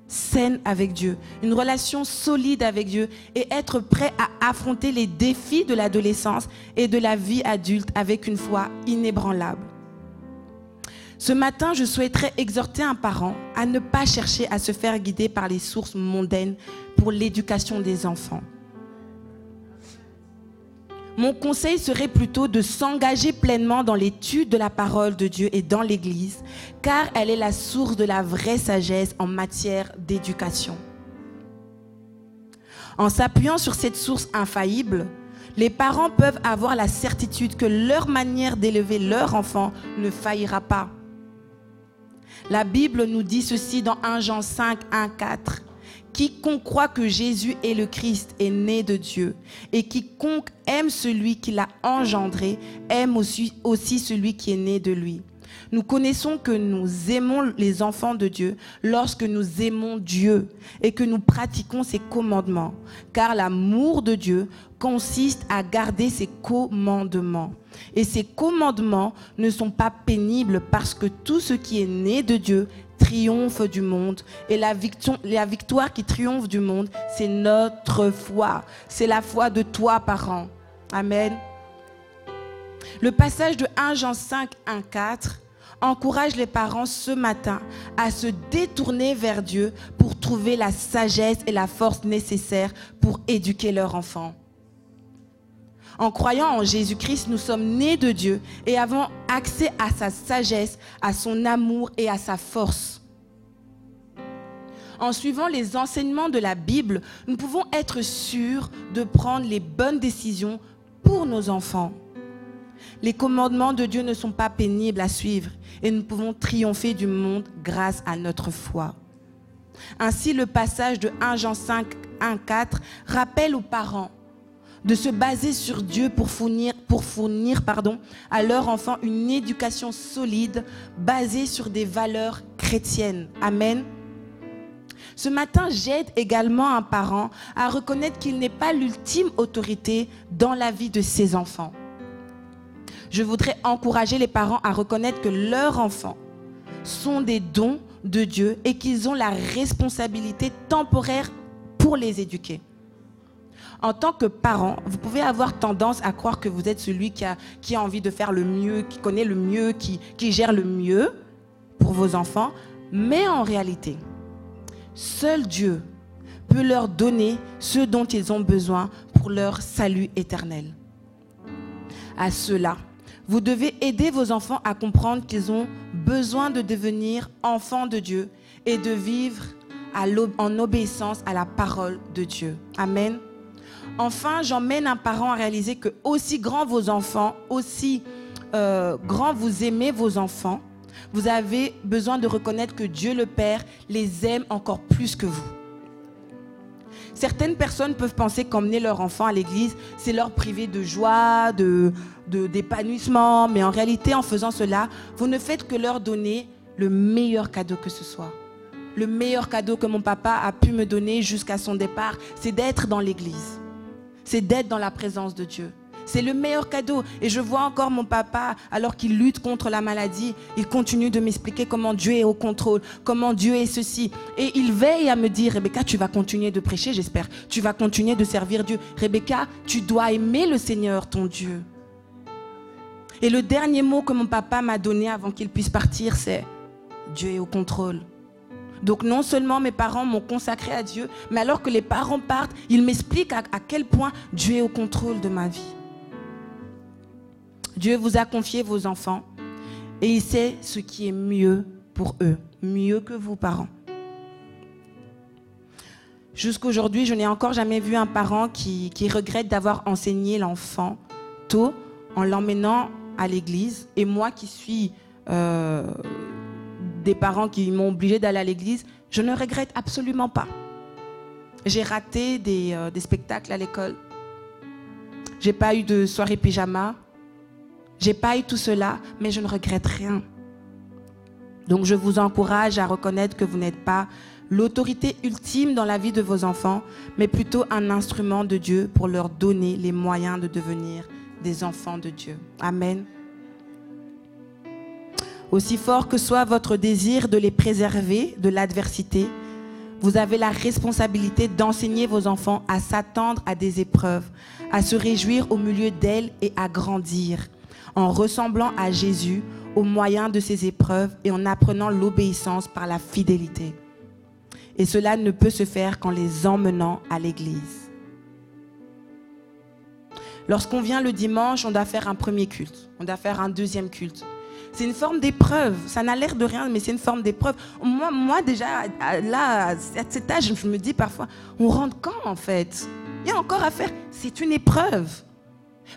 saine avec Dieu, une relation solide avec Dieu et être prêt à affronter les défis de l'adolescence et de la vie adulte avec une foi inébranlable. Ce matin, je souhaiterais exhorter un parent à ne pas chercher à se faire guider par les sources mondaines pour l'éducation des enfants. Mon conseil serait plutôt de s'engager pleinement dans l'étude de la parole de Dieu et dans l'Église, car elle est la source de la vraie sagesse en matière d'éducation. En s'appuyant sur cette source infaillible, les parents peuvent avoir la certitude que leur manière d'élever leur enfant ne faillira pas. La Bible nous dit ceci dans 1 Jean 5, 1, 4. Quiconque croit que Jésus est le Christ est né de Dieu. Et quiconque aime celui qui l'a engendré aime aussi, aussi celui qui est né de lui. Nous connaissons que nous aimons les enfants de Dieu lorsque nous aimons Dieu et que nous pratiquons ses commandements. Car l'amour de Dieu consiste à garder ses commandements. Et ces commandements ne sont pas pénibles parce que tout ce qui est né de Dieu triomphe du monde. Et la victoire, qui triomphe du monde, c'est notre foi. C'est la foi de toi, parent. Amen. Le passage de 1 Jean 5, 1, 4 encourage les parents ce matin à se détourner vers Dieu pour trouver la sagesse et la force nécessaires pour éduquer leur enfant. En croyant en Jésus-Christ, nous sommes nés de Dieu et avons accès à sa sagesse, à son amour et à sa force. En suivant les enseignements de la Bible, nous pouvons être sûrs de prendre les bonnes décisions pour nos enfants. Les commandements de Dieu ne sont pas pénibles à suivre et nous pouvons triompher du monde grâce à notre foi. Ainsi, le passage de 1 Jean 5, 1, 4 rappelle aux parents de se baser sur Dieu pour fournir, pardon, à leur enfant une éducation solide basée sur des valeurs chrétiennes. Amen. Ce matin, j'aide également un parent à reconnaître qu'il n'est pas l'ultime autorité dans la vie de ses enfants. Je voudrais encourager les parents à reconnaître que leurs enfants sont des dons de Dieu et qu'ils ont la responsabilité temporaire pour les éduquer en tant que parent, vous pouvez avoir tendance à croire que vous êtes celui qui a, qui a envie de faire le mieux, qui connaît le mieux, qui, qui gère le mieux pour vos enfants. Mais en réalité, seul Dieu peut leur donner ce dont ils ont besoin pour leur salut éternel. À cela, vous devez aider vos enfants à comprendre qu'ils ont besoin de devenir enfants de Dieu et de vivre en obéissance à la parole de Dieu. Amen. Enfin, j'emmène un parent à réaliser que aussi grand vos enfants, aussi euh, grand vous aimez vos enfants, vous avez besoin de reconnaître que Dieu le Père les aime encore plus que vous. Certaines personnes peuvent penser qu'emmener leur enfant à l'église, c'est leur priver de joie, de, d'épanouissement, mais en réalité, en faisant cela, vous ne faites que leur donner le meilleur cadeau que ce soit. Le meilleur cadeau que mon papa a pu me donner jusqu'à son départ, c'est d'être dans l'église c'est d'être dans la présence de Dieu. C'est le meilleur cadeau. Et je vois encore mon papa, alors qu'il lutte contre la maladie, il continue de m'expliquer comment Dieu est au contrôle, comment Dieu est ceci. Et il veille à me dire, Rebecca, tu vas continuer de prêcher, j'espère. Tu vas continuer de servir Dieu. Rebecca, tu dois aimer le Seigneur, ton Dieu. Et le dernier mot que mon papa m'a donné avant qu'il puisse partir, c'est Dieu est au contrôle. Donc non seulement mes parents m'ont consacré à Dieu, mais alors que les parents partent, ils m'expliquent à, quel point Dieu est au contrôle de ma vie. Dieu vous a confié vos enfants et il sait ce qui est mieux pour eux, mieux que vous parents. Jusqu'aujourd'hui, je n'ai encore jamais vu un parent qui, regrette d'avoir enseigné l'enfant tôt en l'emmenant à l'église. Et moi qui suis euh, des parents qui m'ont obligé d'aller à l'église, je ne regrette absolument pas. J'ai raté des, euh, des spectacles à l'école. J'ai pas eu de soirée pyjama. J'ai pas eu tout cela, mais je ne regrette rien. Donc je vous encourage à reconnaître que vous n'êtes pas l'autorité ultime dans la vie de vos enfants, mais plutôt un instrument de Dieu pour leur donner les moyens de devenir des enfants de Dieu. Amen. Aussi fort que soit votre désir de les préserver de l'adversité, vous avez la responsabilité d'enseigner vos enfants à s'attendre à des épreuves, à se réjouir au milieu d'elles et à grandir en ressemblant à Jésus au moyen de ces épreuves et en apprenant l'obéissance par la fidélité. Et cela ne peut se faire qu'en les emmenant à l'église. Lorsqu'on vient le dimanche, on doit faire un premier culte, on doit faire un deuxième culte. C'est une forme d'épreuve. Ça n'a l'air de rien, mais c'est une forme d'épreuve. Moi, moi, déjà, là, à cet âge, je me dis parfois, on rentre quand en fait? Il y a encore à faire. C'est une épreuve.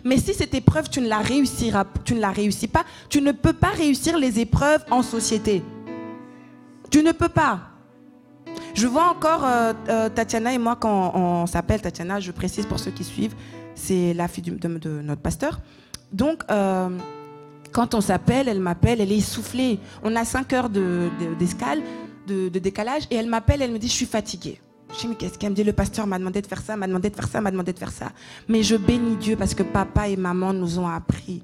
Mais si cette épreuve, tu ne la réussiras, tu ne la réussis pas, tu ne peux pas réussir les épreuves en société. Tu ne peux pas. Je vois encore euh, euh, Tatiana et moi quand on, s'appelle Tatiana, je précise pour ceux qui suivent, c'est la fille de, notre pasteur. Donc, euh, quand on s'appelle, elle m'appelle, elle est essoufflée. On a 5 heures d'escale, de, de, décalage, et elle m'appelle, elle me dit, je suis fatiguée. Je dis, mais qu'est-ce qu'elle me dit? Le pasteur m'a demandé de faire ça, m'a demandé de faire ça, m'a demandé de faire ça. Mais je bénis Dieu parce que papa et maman nous ont appris.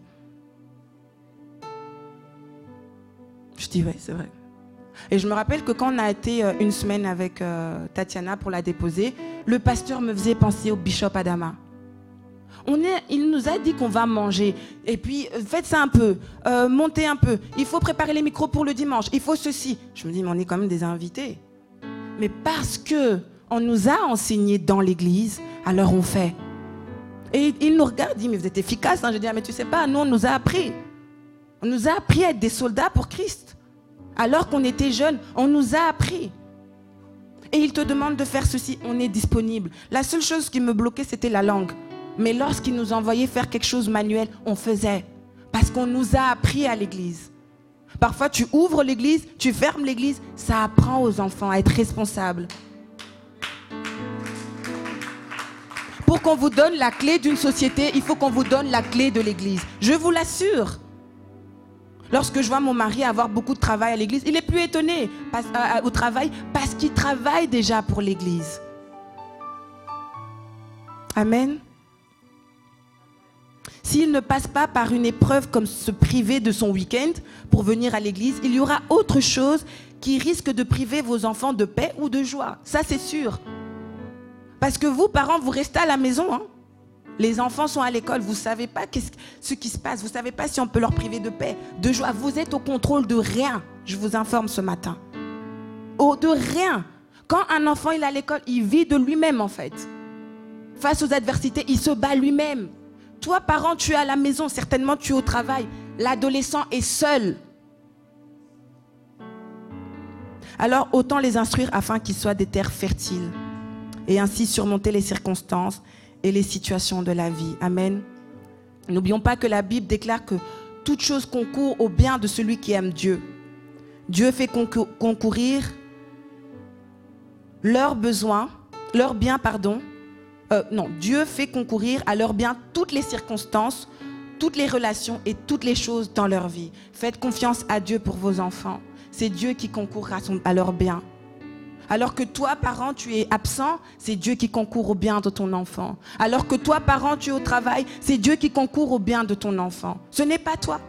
Je dis, ouais, c'est vrai. Et je me rappelle que quand on a été euh, une semaine avec euh, Tatiana pour la déposer, le pasteur me faisait penser au bishop Adama. Il nous a dit qu'on va manger. Et puis, euh, faites ça un peu, montez un peu. Il faut préparer les micros pour le dimanche. Il faut ceci. Je me dis, mais on est quand même des invités. Mais parce que on nous a enseigné dans l'église, alors on fait. Et il nous regarde, il dit, mais vous êtes efficace. Hein. Je dis, ah, mais tu sais pas, nous, on nous a appris. On nous a appris à être des soldats pour Christ. Alors qu'on était jeunes, on nous a appris. Et il te demande de faire ceci, on est disponible. La seule chose qui me bloquait, c'était la langue. Mais lorsqu'il nous envoyait faire quelque chose manuel, on faisait. Parce qu'on nous a appris à l'église. Parfois, tu ouvres l'église, tu fermes l'église. Ça apprend aux enfants à être responsables. Pour qu'on vous donne la clé d'une société, il faut qu'on vous donne la clé de l'église. Je vous l'assure. Lorsque je vois mon mari avoir beaucoup de travail à l'église, il est plus étonné au travail parce qu'il travaille déjà pour l'église. Amen. S'il ne passe pas par une épreuve comme se priver de son week-end pour venir à l'église, il y aura autre chose qui risque de priver vos enfants de paix ou de joie. Ça, c'est sûr. Parce que vous, parents, vous restez à la maison. Hein. Les enfants sont à l'école. Vous ne savez pas ce qui se passe. Vous ne savez pas si on peut leur priver de paix, de joie. Vous êtes au contrôle de rien. Je vous informe ce matin. Oh, de rien. Quand un enfant est à l'école, il vit de lui-même en fait. Face aux adversités, il se bat lui-même. Toi, parent, tu es à la maison. Certainement, tu es au travail. L'adolescent est seul. Alors, autant les instruire afin qu'ils soient des terres fertiles et ainsi surmonter les circonstances et les situations de la vie. Amen. N'oublions pas que la Bible déclare que toute chose concourt au bien de celui qui aime Dieu. Dieu fait concourir leurs besoins, leurs biens, pardon. Euh, non, Dieu fait concourir à leurs biens toutes les circonstances, toutes les relations et toutes les choses dans leur vie. Faites confiance à Dieu pour vos enfants. C'est Dieu qui concourt à, leurs biens. Alors que toi, parent, tu es absent, c'est Dieu qui concourt au bien de ton enfant. Alors que toi, parent, tu es au travail, c'est Dieu qui concourt au bien de ton enfant. Ce n'est pas toi.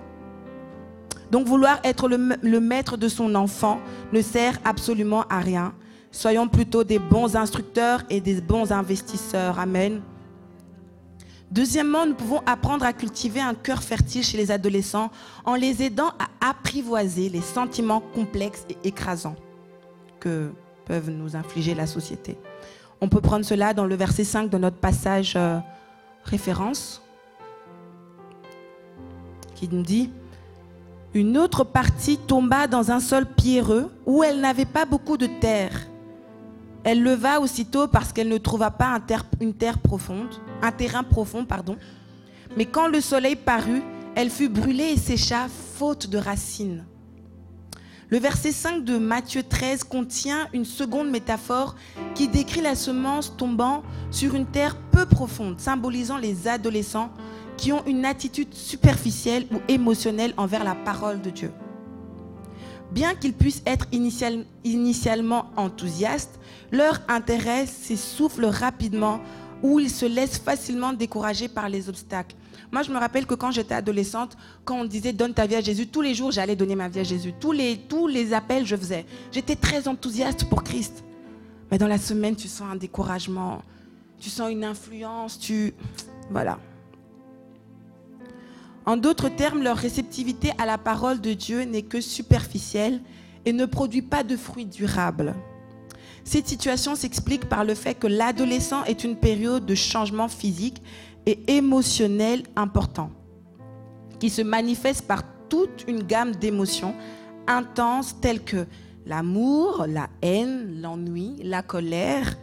Donc vouloir être le, maître de son enfant ne sert absolument à rien. Soyons plutôt des bons instructeurs et des bons investisseurs. Amen. Deuxièmement, nous pouvons apprendre à cultiver un cœur fertile chez les adolescents en les aidant à apprivoiser les sentiments complexes et écrasants que peuvent nous infliger la société. On peut prendre cela dans le verset 5 de notre passage euh, référence, qui nous dit, une autre partie tomba dans un sol pierreux où elle n'avait pas beaucoup de terre. Elle leva aussitôt parce qu'elle ne trouva pas un une terre profonde, un terrain profond, pardon. Mais quand le soleil parut, elle fut brûlée et sécha, faute de racines. Le verset 5 de Matthieu 13 contient une seconde métaphore qui décrit la semence tombant sur une terre peu profonde, symbolisant les adolescents qui ont une attitude superficielle ou émotionnelle envers la parole de Dieu. Bien qu'ils puissent être initialement enthousiastes, leur intérêt s'essouffle rapidement ou ils se laissent facilement décourager par les obstacles. Moi, je me rappelle que quand j'étais adolescente, quand on disait donne ta vie à Jésus, tous les jours, j'allais donner ma vie à Jésus. Tous les, tous les appels, je faisais. J'étais très enthousiaste pour Christ. Mais dans la semaine, tu sens un découragement, tu sens une influence, tu... Voilà. En d'autres termes, leur réceptivité à la parole de Dieu n'est que superficielle et ne produit pas de fruits durables. Cette situation s'explique par le fait que l'adolescent est une période de changement physique et émotionnel important, qui se manifeste par toute une gamme d'émotions intenses telles que l'amour, la haine, l'ennui, la colère,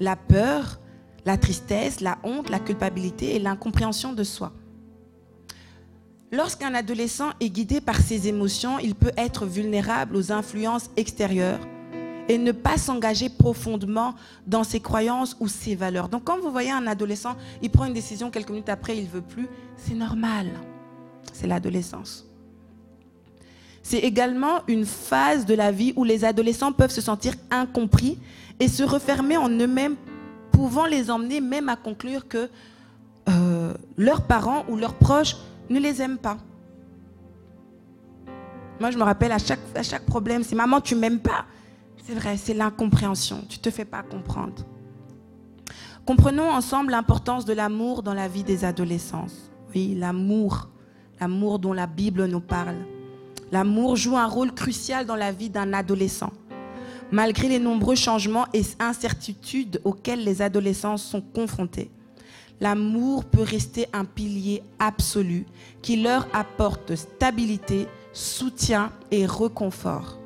la peur, la tristesse, la honte, la culpabilité et l'incompréhension de soi. Lorsqu'un adolescent est guidé par ses émotions, il peut être vulnérable aux influences extérieures et ne pas s'engager profondément dans ses croyances ou ses valeurs. Donc quand vous voyez un adolescent, il prend une décision, quelques minutes après, il ne veut plus, c'est normal. C'est l'adolescence. C'est également une phase de la vie où les adolescents peuvent se sentir incompris et se refermer en eux-mêmes, pouvant les emmener même à conclure que euh, leurs parents ou leurs proches ne les aiment pas. Moi, je me rappelle à chaque, à chaque problème, c'est maman, tu m'aimes pas. C'est vrai, c'est l'incompréhension. Tu ne te fais pas comprendre. Comprenons ensemble l'importance de l'amour dans la vie des adolescents. Oui, l'amour, l'amour dont la Bible nous parle. L'amour joue un rôle crucial dans la vie d'un adolescent. Malgré les nombreux changements et incertitudes auxquels les adolescents sont confrontés, l'amour peut rester un pilier absolu qui leur apporte stabilité, soutien et réconfort.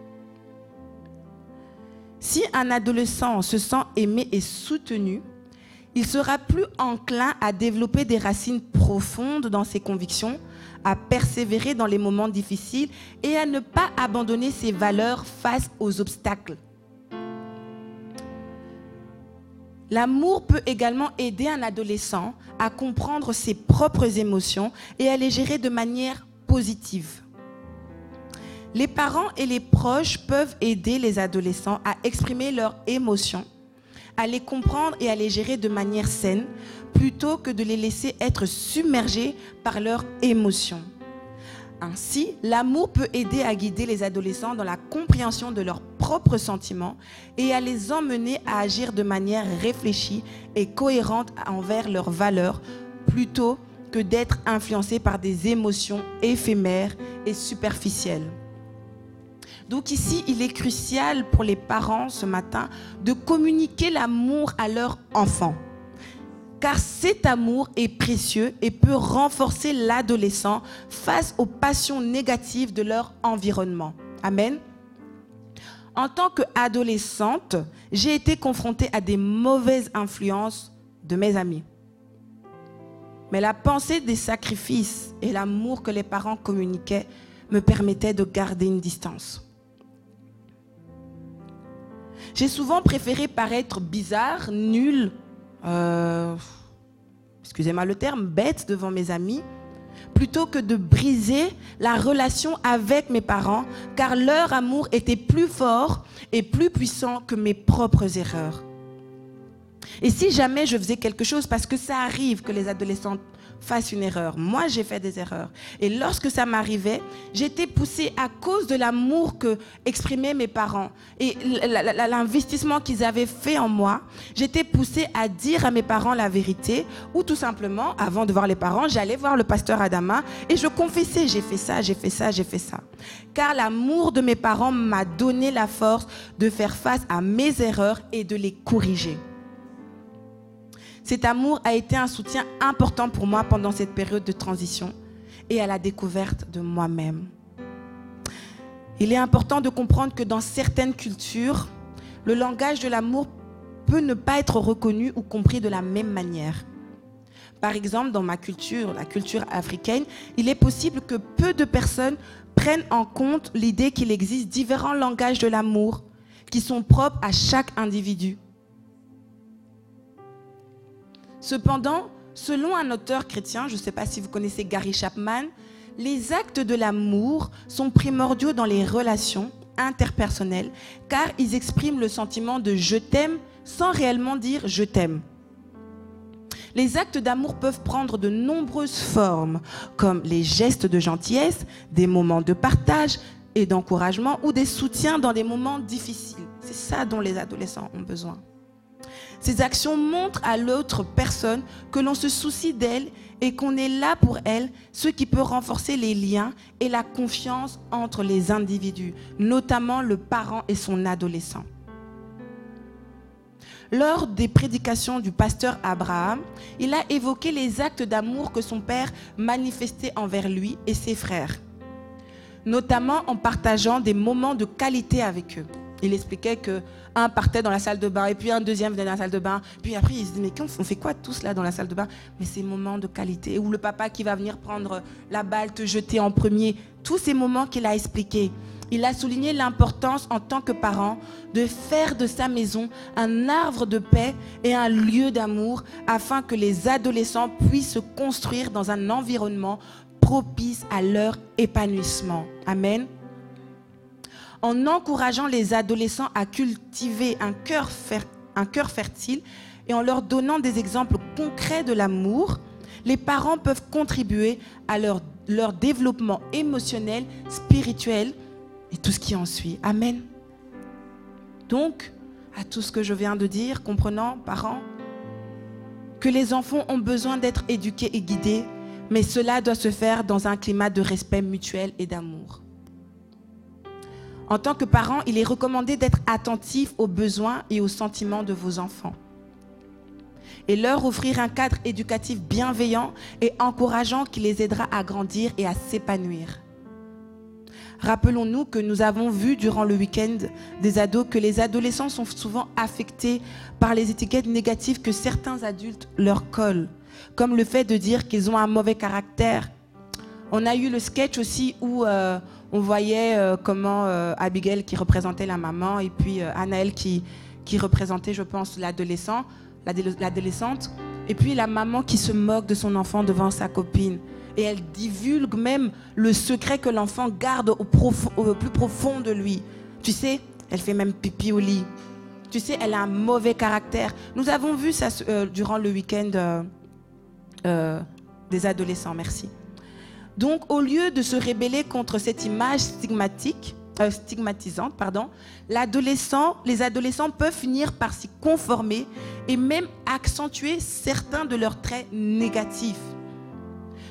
Si un adolescent se sent aimé et soutenu, il sera plus enclin à développer des racines profondes dans ses convictions, à persévérer dans les moments difficiles et à ne pas abandonner ses valeurs face aux obstacles. L'amour peut également aider un adolescent à comprendre ses propres émotions et à les gérer de manière positive. Les parents et les proches peuvent aider les adolescents à exprimer leurs émotions, à les comprendre et à les gérer de manière saine, plutôt que de les laisser être submergés par leurs émotions. Ainsi, l'amour peut aider à guider les adolescents dans la compréhension de leurs propres sentiments et à les emmener à agir de manière réfléchie et cohérente envers leurs valeurs, plutôt que d'être influencés par des émotions éphémères et superficielles. Donc ici, il est crucial pour les parents ce matin de communiquer l'amour à leur enfant. Car cet amour est précieux et peut renforcer l'adolescent face aux passions négatives de leur environnement. Amen. En tant qu'adolescente, j'ai été confrontée à des mauvaises influences de mes amis. Mais la pensée des sacrifices et l'amour que les parents communiquaient me permettaient de garder une distance. J'ai souvent préféré paraître bizarre, nul, euh, excusez-moi le terme, bête devant mes amis, plutôt que de briser la relation avec mes parents, car leur amour était plus fort et plus puissant que mes propres erreurs. Et si jamais je faisais quelque chose, parce que ça arrive que les adolescents fasse une erreur. Moi, j'ai fait des erreurs. Et lorsque ça m'arrivait, j'étais poussée à cause de l'amour que exprimaient mes parents et l'investissement qu'ils avaient fait en moi. J'étais poussée à dire à mes parents la vérité ou tout simplement, avant de voir les parents, j'allais voir le pasteur Adama et je confessais, j'ai fait ça, j'ai fait ça, j'ai fait ça. Car l'amour de mes parents m'a donné la force de faire face à mes erreurs et de les corriger. Cet amour a été un soutien important pour moi pendant cette période de transition et à la découverte de moi-même. Il est important de comprendre que dans certaines cultures, le langage de l'amour peut ne pas être reconnu ou compris de la même manière. Par exemple, dans ma culture, la culture africaine, il est possible que peu de personnes prennent en compte l'idée qu'il existe différents langages de l'amour qui sont propres à chaque individu. Cependant, selon un auteur chrétien, je ne sais pas si vous connaissez Gary Chapman, les actes de l'amour sont primordiaux dans les relations interpersonnelles car ils expriment le sentiment de je t'aime sans réellement dire je t'aime. Les actes d'amour peuvent prendre de nombreuses formes, comme les gestes de gentillesse, des moments de partage et d'encouragement ou des soutiens dans des moments difficiles. C'est ça dont les adolescents ont besoin. Ces actions montrent à l'autre personne que l'on se soucie d'elle et qu'on est là pour elle, ce qui peut renforcer les liens et la confiance entre les individus, notamment le parent et son adolescent. Lors des prédications du pasteur Abraham, il a évoqué les actes d'amour que son père manifestait envers lui et ses frères, notamment en partageant des moments de qualité avec eux il expliquait que un partait dans la salle de bain et puis un deuxième venait dans la salle de bain. Puis après, il se dit mais on fait quoi tous là dans la salle de bain? Mais ces moments de qualité où le papa qui va venir prendre la balle, te jeter en premier, tous ces moments qu'il a expliqués. Il a souligné l'importance en tant que parent de faire de sa maison un arbre de paix et un lieu d'amour afin que les adolescents puissent se construire dans un environnement propice à leur épanouissement. Amen en encourageant les adolescents à cultiver un cœur, fertile et en leur donnant des exemples concrets de l'amour, les parents peuvent contribuer à leur, leur développement émotionnel, spirituel et tout ce qui en suit. Amen. Donc, à tout ce que je viens de dire, comprenant, parents, que les enfants ont besoin d'être éduqués et guidés, mais cela doit se faire dans un climat de respect mutuel et d'amour. En tant que parent, il est recommandé d'être attentif aux besoins et aux sentiments de vos enfants et leur offrir un cadre éducatif bienveillant et encourageant qui les aidera à grandir et à s'épanouir. Rappelons-nous que nous avons vu durant le week-end des ados que les adolescents sont souvent affectés par les étiquettes négatives que certains adultes leur collent, comme le fait de dire qu'ils ont un mauvais caractère. On a eu le sketch aussi où euh, on voyait euh, comment euh, Abigail qui représentait la maman et puis Anaël qui, qui représentait, je pense, l'adolescent, l'adolescente, et puis la maman qui se moque de son enfant devant sa copine. Et elle divulgue même le secret que l'enfant garde au, plus profond de lui. Tu sais, elle fait même pipi au lit. Tu sais, elle a un mauvais caractère. Nous avons vu ça durant le week-end des adolescents. Merci. Donc, au lieu de se rébeller contre cette image euh, stigmatisante, pardon, les adolescents peuvent finir par s'y conformer et même accentuer certains de leurs traits négatifs.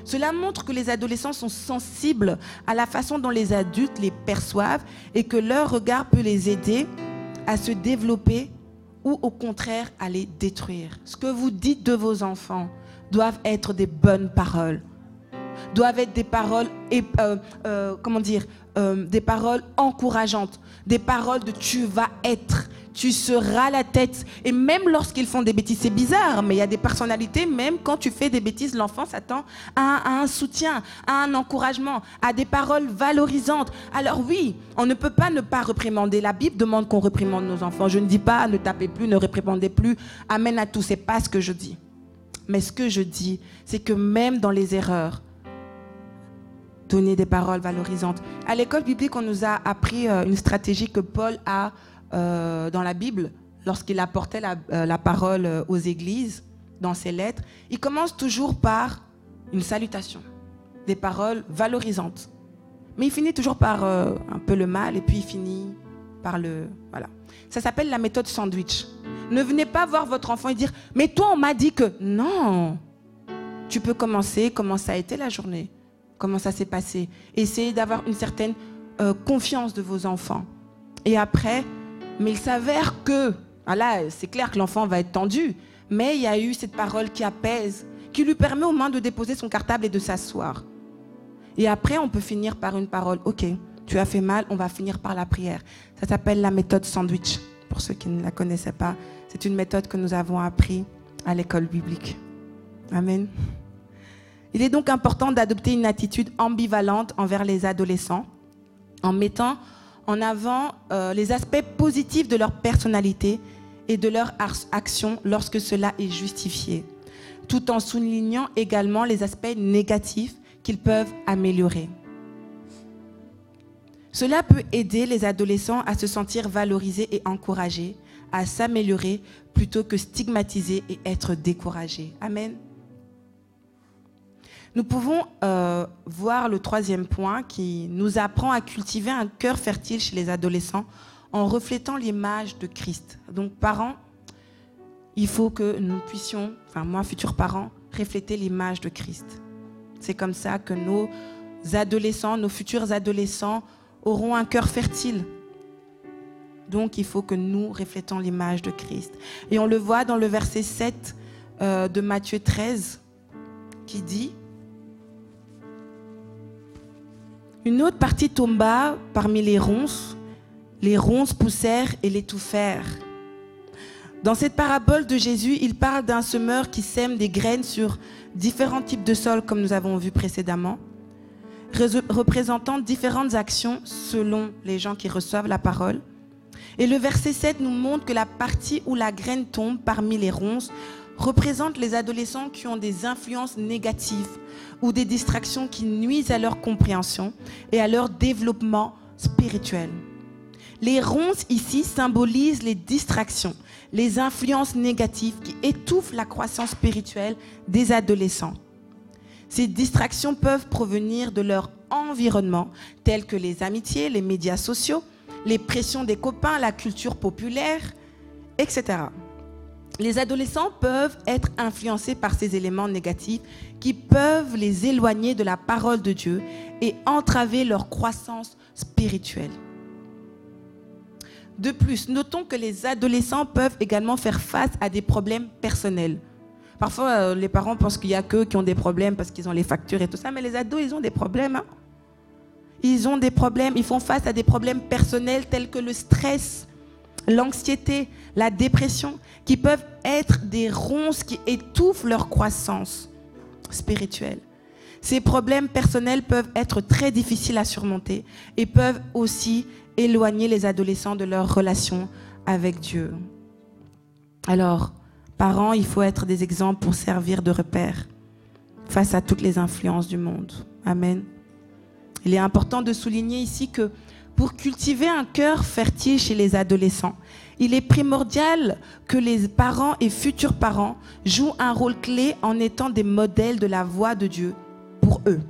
Cela montre que les adolescents sont sensibles à la façon dont les adultes les perçoivent et que leur regard peut les aider à se développer ou au contraire à les détruire. Ce que vous dites de vos enfants doivent être des bonnes paroles doivent être des paroles, euh, euh, comment dire, euh, des paroles encourageantes, des paroles de tu vas être, tu seras la tête. Et même lorsqu'ils font des bêtises, c'est bizarre, mais il y a des personnalités, même quand tu fais des bêtises, l'enfant s'attend à, un soutien, à un encouragement, à des paroles valorisantes. Alors oui, on ne peut pas ne pas réprimander. La Bible demande qu'on réprimande nos enfants. Je ne dis pas ne tapez plus, ne réprimandez plus. Amen à tout, c'est pas ce que je dis. Mais ce que je dis, c'est que même dans les erreurs, donner des paroles valorisantes. À l'école biblique, on nous a appris euh, une stratégie que Paul a euh, dans la Bible lorsqu'il apportait la, euh, la, parole aux églises dans ses lettres. Il commence toujours par une salutation, des paroles valorisantes. Mais il finit toujours par un peu le mal et puis il finit par le... Voilà. Ça s'appelle la méthode sandwich. Ne venez pas voir votre enfant et dire, mais toi on m'a dit que... Non. Tu peux commencer, comment ça a été la journée comment ça s'est passé. Essayez d'avoir une certaine euh, confiance de vos enfants. Et après, mais il s'avère que, ah là, c'est clair que l'enfant va être tendu, mais il y a eu cette parole qui apaise, qui lui permet au moins de déposer son cartable et de s'asseoir. Et après, on peut finir par une parole. Ok, tu as fait mal, on va finir par la prière. Ça s'appelle la méthode sandwich. Pour ceux qui ne la connaissaient pas, c'est une méthode que nous avons appris à l'école biblique. Amen. Il est donc important d'adopter une attitude ambivalente envers les adolescents en mettant en avant euh, les aspects positifs de leur personnalité et de leur action lorsque cela est justifié, tout en soulignant également les aspects négatifs qu'ils peuvent améliorer. Cela peut aider les adolescents à se sentir valorisés et encouragés, à s'améliorer plutôt que stigmatisés et être découragés. Amen. Nous pouvons euh, voir le troisième point qui nous apprend à cultiver un cœur fertile chez les adolescents en reflétant l'image de Christ. Donc, parents, il faut que nous puissions, enfin moi, futurs parents, refléter l'image de Christ. C'est comme ça que nos adolescents, nos futurs adolescents auront un cœur fertile. Donc, il faut que nous reflétons l'image de Christ. Et on le voit dans le verset 7 euh, de Matthieu 13 qui dit Une autre partie tomba parmi les ronces. Les ronces poussèrent et l'étouffèrent. Dans cette parabole de Jésus, il parle d'un semeur qui sème des graines sur différents types de sols, comme nous avons vu précédemment, représentant différentes actions selon les gens qui reçoivent la parole. Et le verset 7 nous montre que la partie où la graine tombe parmi les ronces représente les adolescents qui ont des influences négatives ou des distractions qui nuisent à leur compréhension et à leur développement spirituel. Les ronces ici symbolisent les distractions, les influences négatives qui étouffent la croissance spirituelle des adolescents. Ces distractions peuvent provenir de leur environnement, tels que les amitiés, les médias sociaux, les pressions des copains, la culture populaire, etc. Les adolescents peuvent être influencés par ces éléments négatifs qui peuvent les éloigner de la parole de Dieu et entraver leur croissance spirituelle. De plus, notons que les adolescents peuvent également faire face à des problèmes personnels. Parfois, euh, les parents pensent qu'il n'y a qu'eux qui ont des problèmes parce qu'ils ont les factures et tout ça, mais les ados, ils ont des problèmes. Hein. Ils ont des problèmes, ils font face à des problèmes personnels tels que le stress, l'anxiété, la dépression, qui peuvent être des ronces qui étouffent leur croissance spirituelle. Ces problèmes personnels peuvent être très difficiles à surmonter et peuvent aussi éloigner les adolescents de leur relation avec Dieu. Alors, parents, il faut être des exemples pour servir de repère face à toutes les influences du monde. Amen. Il est important de souligner ici que pour cultiver un cœur fertile chez les adolescents, il est primordial que les parents et futurs parents jouent un rôle clé en étant des modèles de la voix de Dieu pour eux.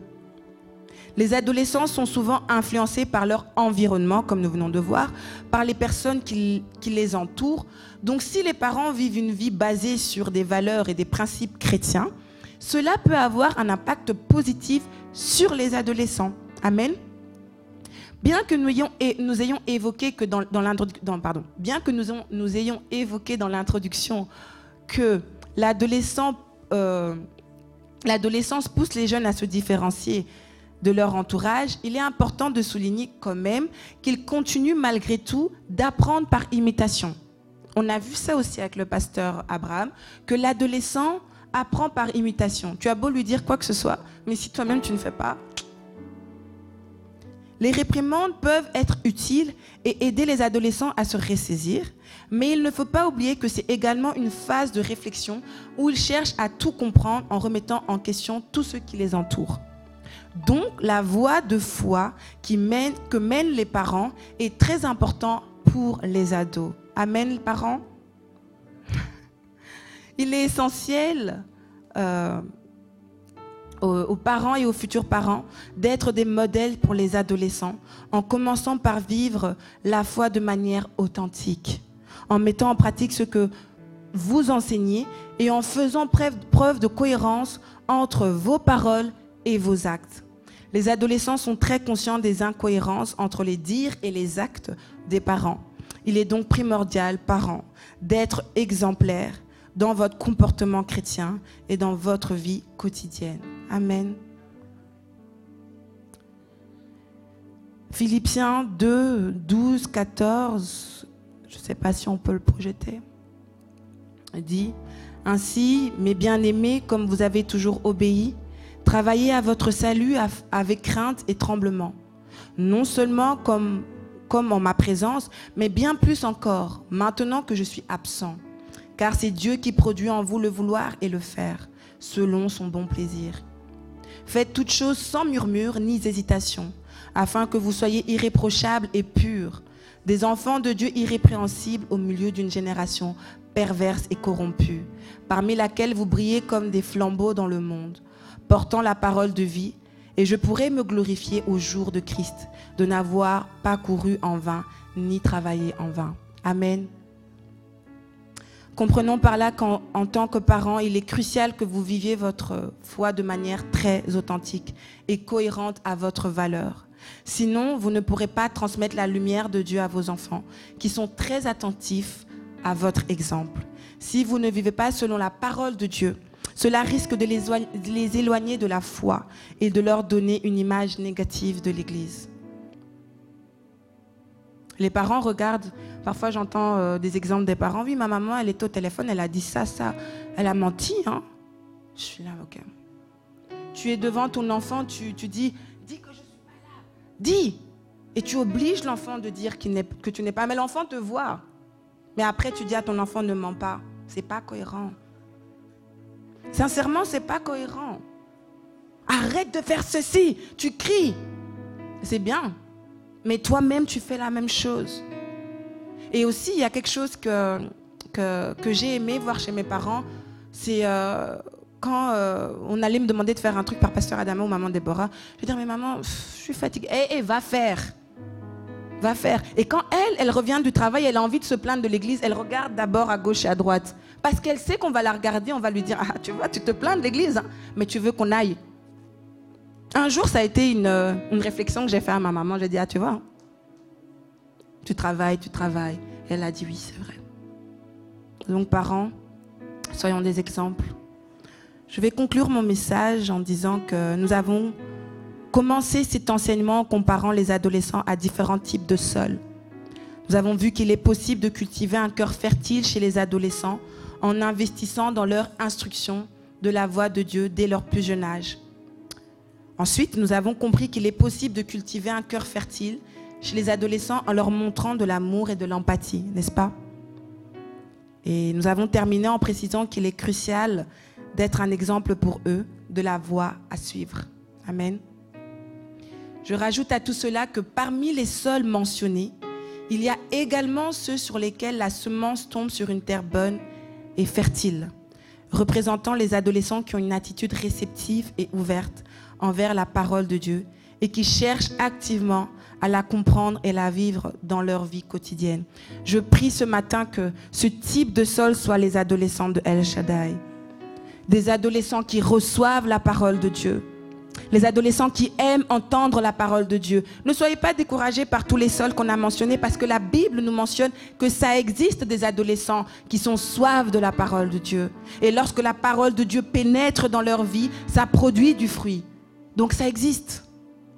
Les adolescents sont souvent influencés par leur environnement, comme nous venons de voir, par les personnes qui, les entourent. Donc si les parents vivent une vie basée sur des valeurs et des principes chrétiens, cela peut avoir un impact positif sur les adolescents. Amen. Bien que nous ayons, évoqué que dans, pardon, bien que nous, évoqué dans l'introduction que euh, l'adolescence pousse les jeunes à se différencier de leur entourage, il est important de souligner quand même qu'ils continuent malgré tout d'apprendre par imitation. On a vu ça aussi avec le pasteur Abraham, que l'adolescent apprend par imitation. Tu as beau lui dire quoi que ce soit, mais si toi-même tu ne fais pas, les réprimandes peuvent être utiles et aider les adolescents à se ressaisir, mais il ne faut pas oublier que c'est également une phase de réflexion où ils cherchent à tout comprendre en remettant en question tout ce qui les entoure. Donc la voie de foi que mènent les parents est très important pour les ados. Amen les parents Il est essentiel euh, aux, parents et aux futurs parents d'être des modèles pour les adolescents, en commençant par vivre la foi de manière authentique, en mettant en pratique ce que vous enseignez et en faisant preuve de cohérence entre vos paroles et vos actes. Les adolescents sont très conscients des incohérences entre les dires et les actes des parents. Il est donc primordial, parents, d'être exemplaires dans votre comportement chrétien et dans votre vie quotidienne. Amen. Philippiens 2, 12, 14, je ne sais pas si on peut le projeter, dit, Ainsi, mes bien-aimés, comme vous avez toujours obéi, travaillez à votre salut avec crainte et tremblement. non seulement comme, comme en ma présence, mais bien plus encore, maintenant que je suis absent. Car c'est Dieu qui produit en vous le vouloir et le faire, selon son bon plaisir. Faites toutes choses sans murmure ni hésitation, afin que vous soyez irréprochables et purs, des enfants de Dieu irrépréhensibles au milieu d'une génération perverse et corrompue, parmi laquelle vous brillez comme des flambeaux dans le monde, portant la parole de vie, et je pourrai me glorifier au jour de Christ, de n'avoir pas couru en vain, ni travaillé en vain. Amen. Comprenons par là qu'en tant que parents, il est crucial que vous viviez votre foi de manière très authentique et cohérente à votre valeur. Sinon, vous ne pourrez pas transmettre la lumière de Dieu à vos enfants, qui sont très attentifs à votre exemple. Si vous ne vivez pas selon la parole de Dieu, cela risque de les éloigner de la foi et de leur donner une image négative de l'Église. Les parents regardent, parfois j'entends euh, des exemples des parents, oui, ma maman, elle est au téléphone, elle a dit ça, ça, elle a menti. Hein? Je suis là, ok. Tu es devant ton enfant, tu, dis, dis que je suis pas là. Dis. Et tu obliges l'enfant de dire que tu n'es pas. Mais l'enfant te voit. Mais après, tu dis à ton enfant, ne mens pas. C'est pas cohérent. Sincèrement, c'est pas cohérent. Arrête de faire ceci. Tu cries. C'est bien. Mais toi-même, tu fais la même chose. Et aussi, il y a quelque chose que, j'ai aimé voir chez mes parents. C'est euh, quand euh, on allait me demander de faire un truc par pasteur Adama ou maman Déborah. Je vais dire, mais maman, je suis fatiguée. Eh, eh, va faire va faire. Et quand elle, elle revient du travail, elle a envie de se plaindre de l'église, elle regarde d'abord à gauche et à droite. Parce qu'elle sait qu'on va la regarder, on va lui dire, ah, tu vois, tu te plains de l'église, hein, mais tu veux qu'on aille. Un jour, ça a été une, euh, une réflexion que j'ai fait à ma maman. J'ai dit, ah, tu vois, tu travailles, tu travailles. elle a dit, oui, c'est vrai. Donc, parents, soyons des exemples. Je vais conclure mon message en disant que nous avons commencer cet enseignement en comparant les adolescents à différents types de sols. Nous avons vu qu'il est possible de cultiver un cœur fertile chez les adolescents en investissant dans leur instruction de la voix de Dieu dès leur plus jeune âge. Ensuite, nous avons compris qu'il est possible de cultiver un cœur fertile chez les adolescents en leur montrant de l'amour et de l'empathie, n'est-ce pas? Et nous avons terminé en précisant qu'il est crucial d'être un exemple pour eux de la voie à suivre. Amen. Je rajoute à tout cela que parmi les sols mentionnés, il y a également ceux sur lesquels la semence tombe sur une terre bonne et fertile, représentant les adolescents qui ont une attitude réceptive et ouverte envers la parole de Dieu et qui cherchent activement à la comprendre et la vivre dans leur vie quotidienne. Je prie ce matin que ce type de sol soit les adolescents de El Shaddai. Des adolescents qui reçoivent la parole de Dieu, les adolescents qui aiment entendre la parole de Dieu. Ne soyez pas découragés par tous les sols qu'on a mentionnés parce que la Bible nous mentionne que ça existe des adolescents qui sont soifs de la parole de Dieu. Et lorsque la parole de Dieu pénètre dans leur vie, ça produit du fruit. Donc ça existe.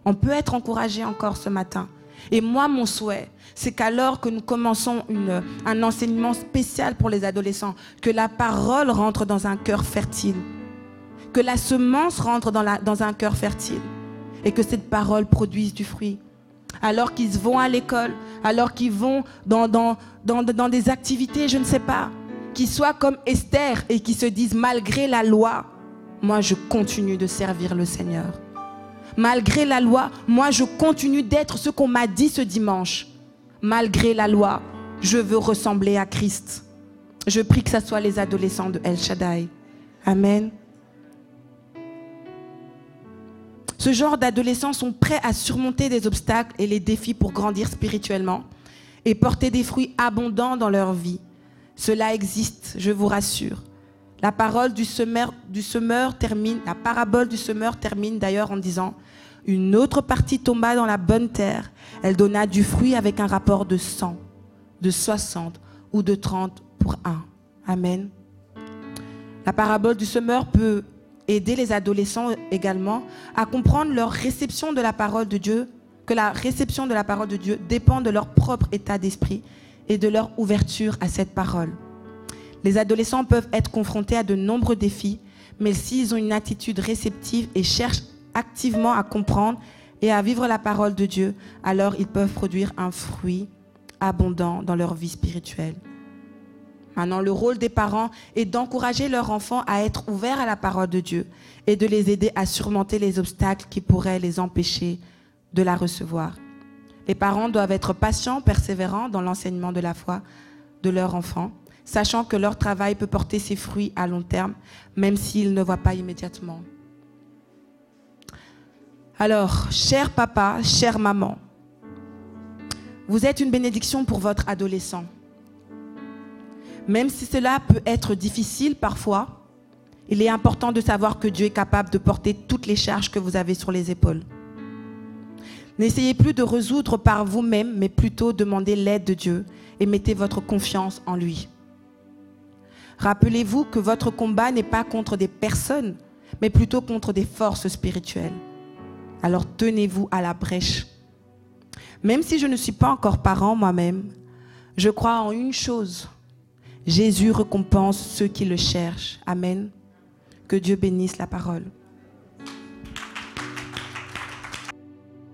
On peut être encouragé encore ce matin. Et moi, mon souhait, c'est qu'alors que nous commençons un enseignement spécial pour les adolescents, que la parole rentre dans un cœur fertile que la semence rentre dans, un cœur fertile et que cette parole produise du fruit. Alors qu'ils vont à l'école, alors qu'ils vont dans des activités, je ne sais pas, qu'ils soient comme Esther et qui se disent malgré la loi, moi je continue de servir le Seigneur. Malgré la loi, moi je continue d'être ce qu'on m'a dit ce dimanche. Malgré la loi, je veux ressembler à Christ. Je prie que ce soit les adolescents de El Shaddai. Amen. Ce genre d'adolescents sont prêts à surmonter des obstacles et les défis pour grandir spirituellement et porter des fruits abondants dans leur vie. Cela existe, je vous rassure. La parole du semeur, termine, parabole du semeur termine d'ailleurs en disant Une autre partie tomba dans la bonne terre. Elle donna du fruit avec un rapport de 100, de 60 ou de 30 pour un. Amen. La parabole du semeur peut aider les adolescents également à comprendre leur réception de la parole de Dieu, que la réception de la parole de Dieu dépend de leur propre état d'esprit et de leur ouverture à cette parole. Les adolescents peuvent être confrontés à de nombreux défis, mais s'ils ont une attitude réceptive et cherchent activement à comprendre et à vivre la parole de Dieu, alors ils peuvent produire un fruit abondant dans leur vie spirituelle. Maintenant, le rôle des parents est d'encourager leurs enfants à être ouverts à la parole de Dieu et de les aider à surmonter les obstacles qui pourraient les empêcher de la recevoir. Les parents doivent être patients, persévérants dans l'enseignement de la foi de leur enfant, sachant que leur travail peut porter ses fruits à long terme, même s'ils ne voient pas immédiatement. Alors, cher papa, chère maman, vous êtes une bénédiction pour votre adolescent. Même si cela peut être difficile parfois, il est important de savoir que Dieu est capable de porter toutes les charges que vous avez sur les épaules. N'essayez plus de résoudre par vous-même, mais plutôt demandez l'aide de Dieu et mettez votre confiance en lui. Rappelez-vous que votre combat n'est pas contre des personnes, mais plutôt contre des forces spirituelles. Alors tenez-vous à la brèche. Même si je ne suis pas encore parent moi-même, je crois en une chose. Jésus récompense ceux qui le cherchent. Amen. Que Dieu bénisse la parole.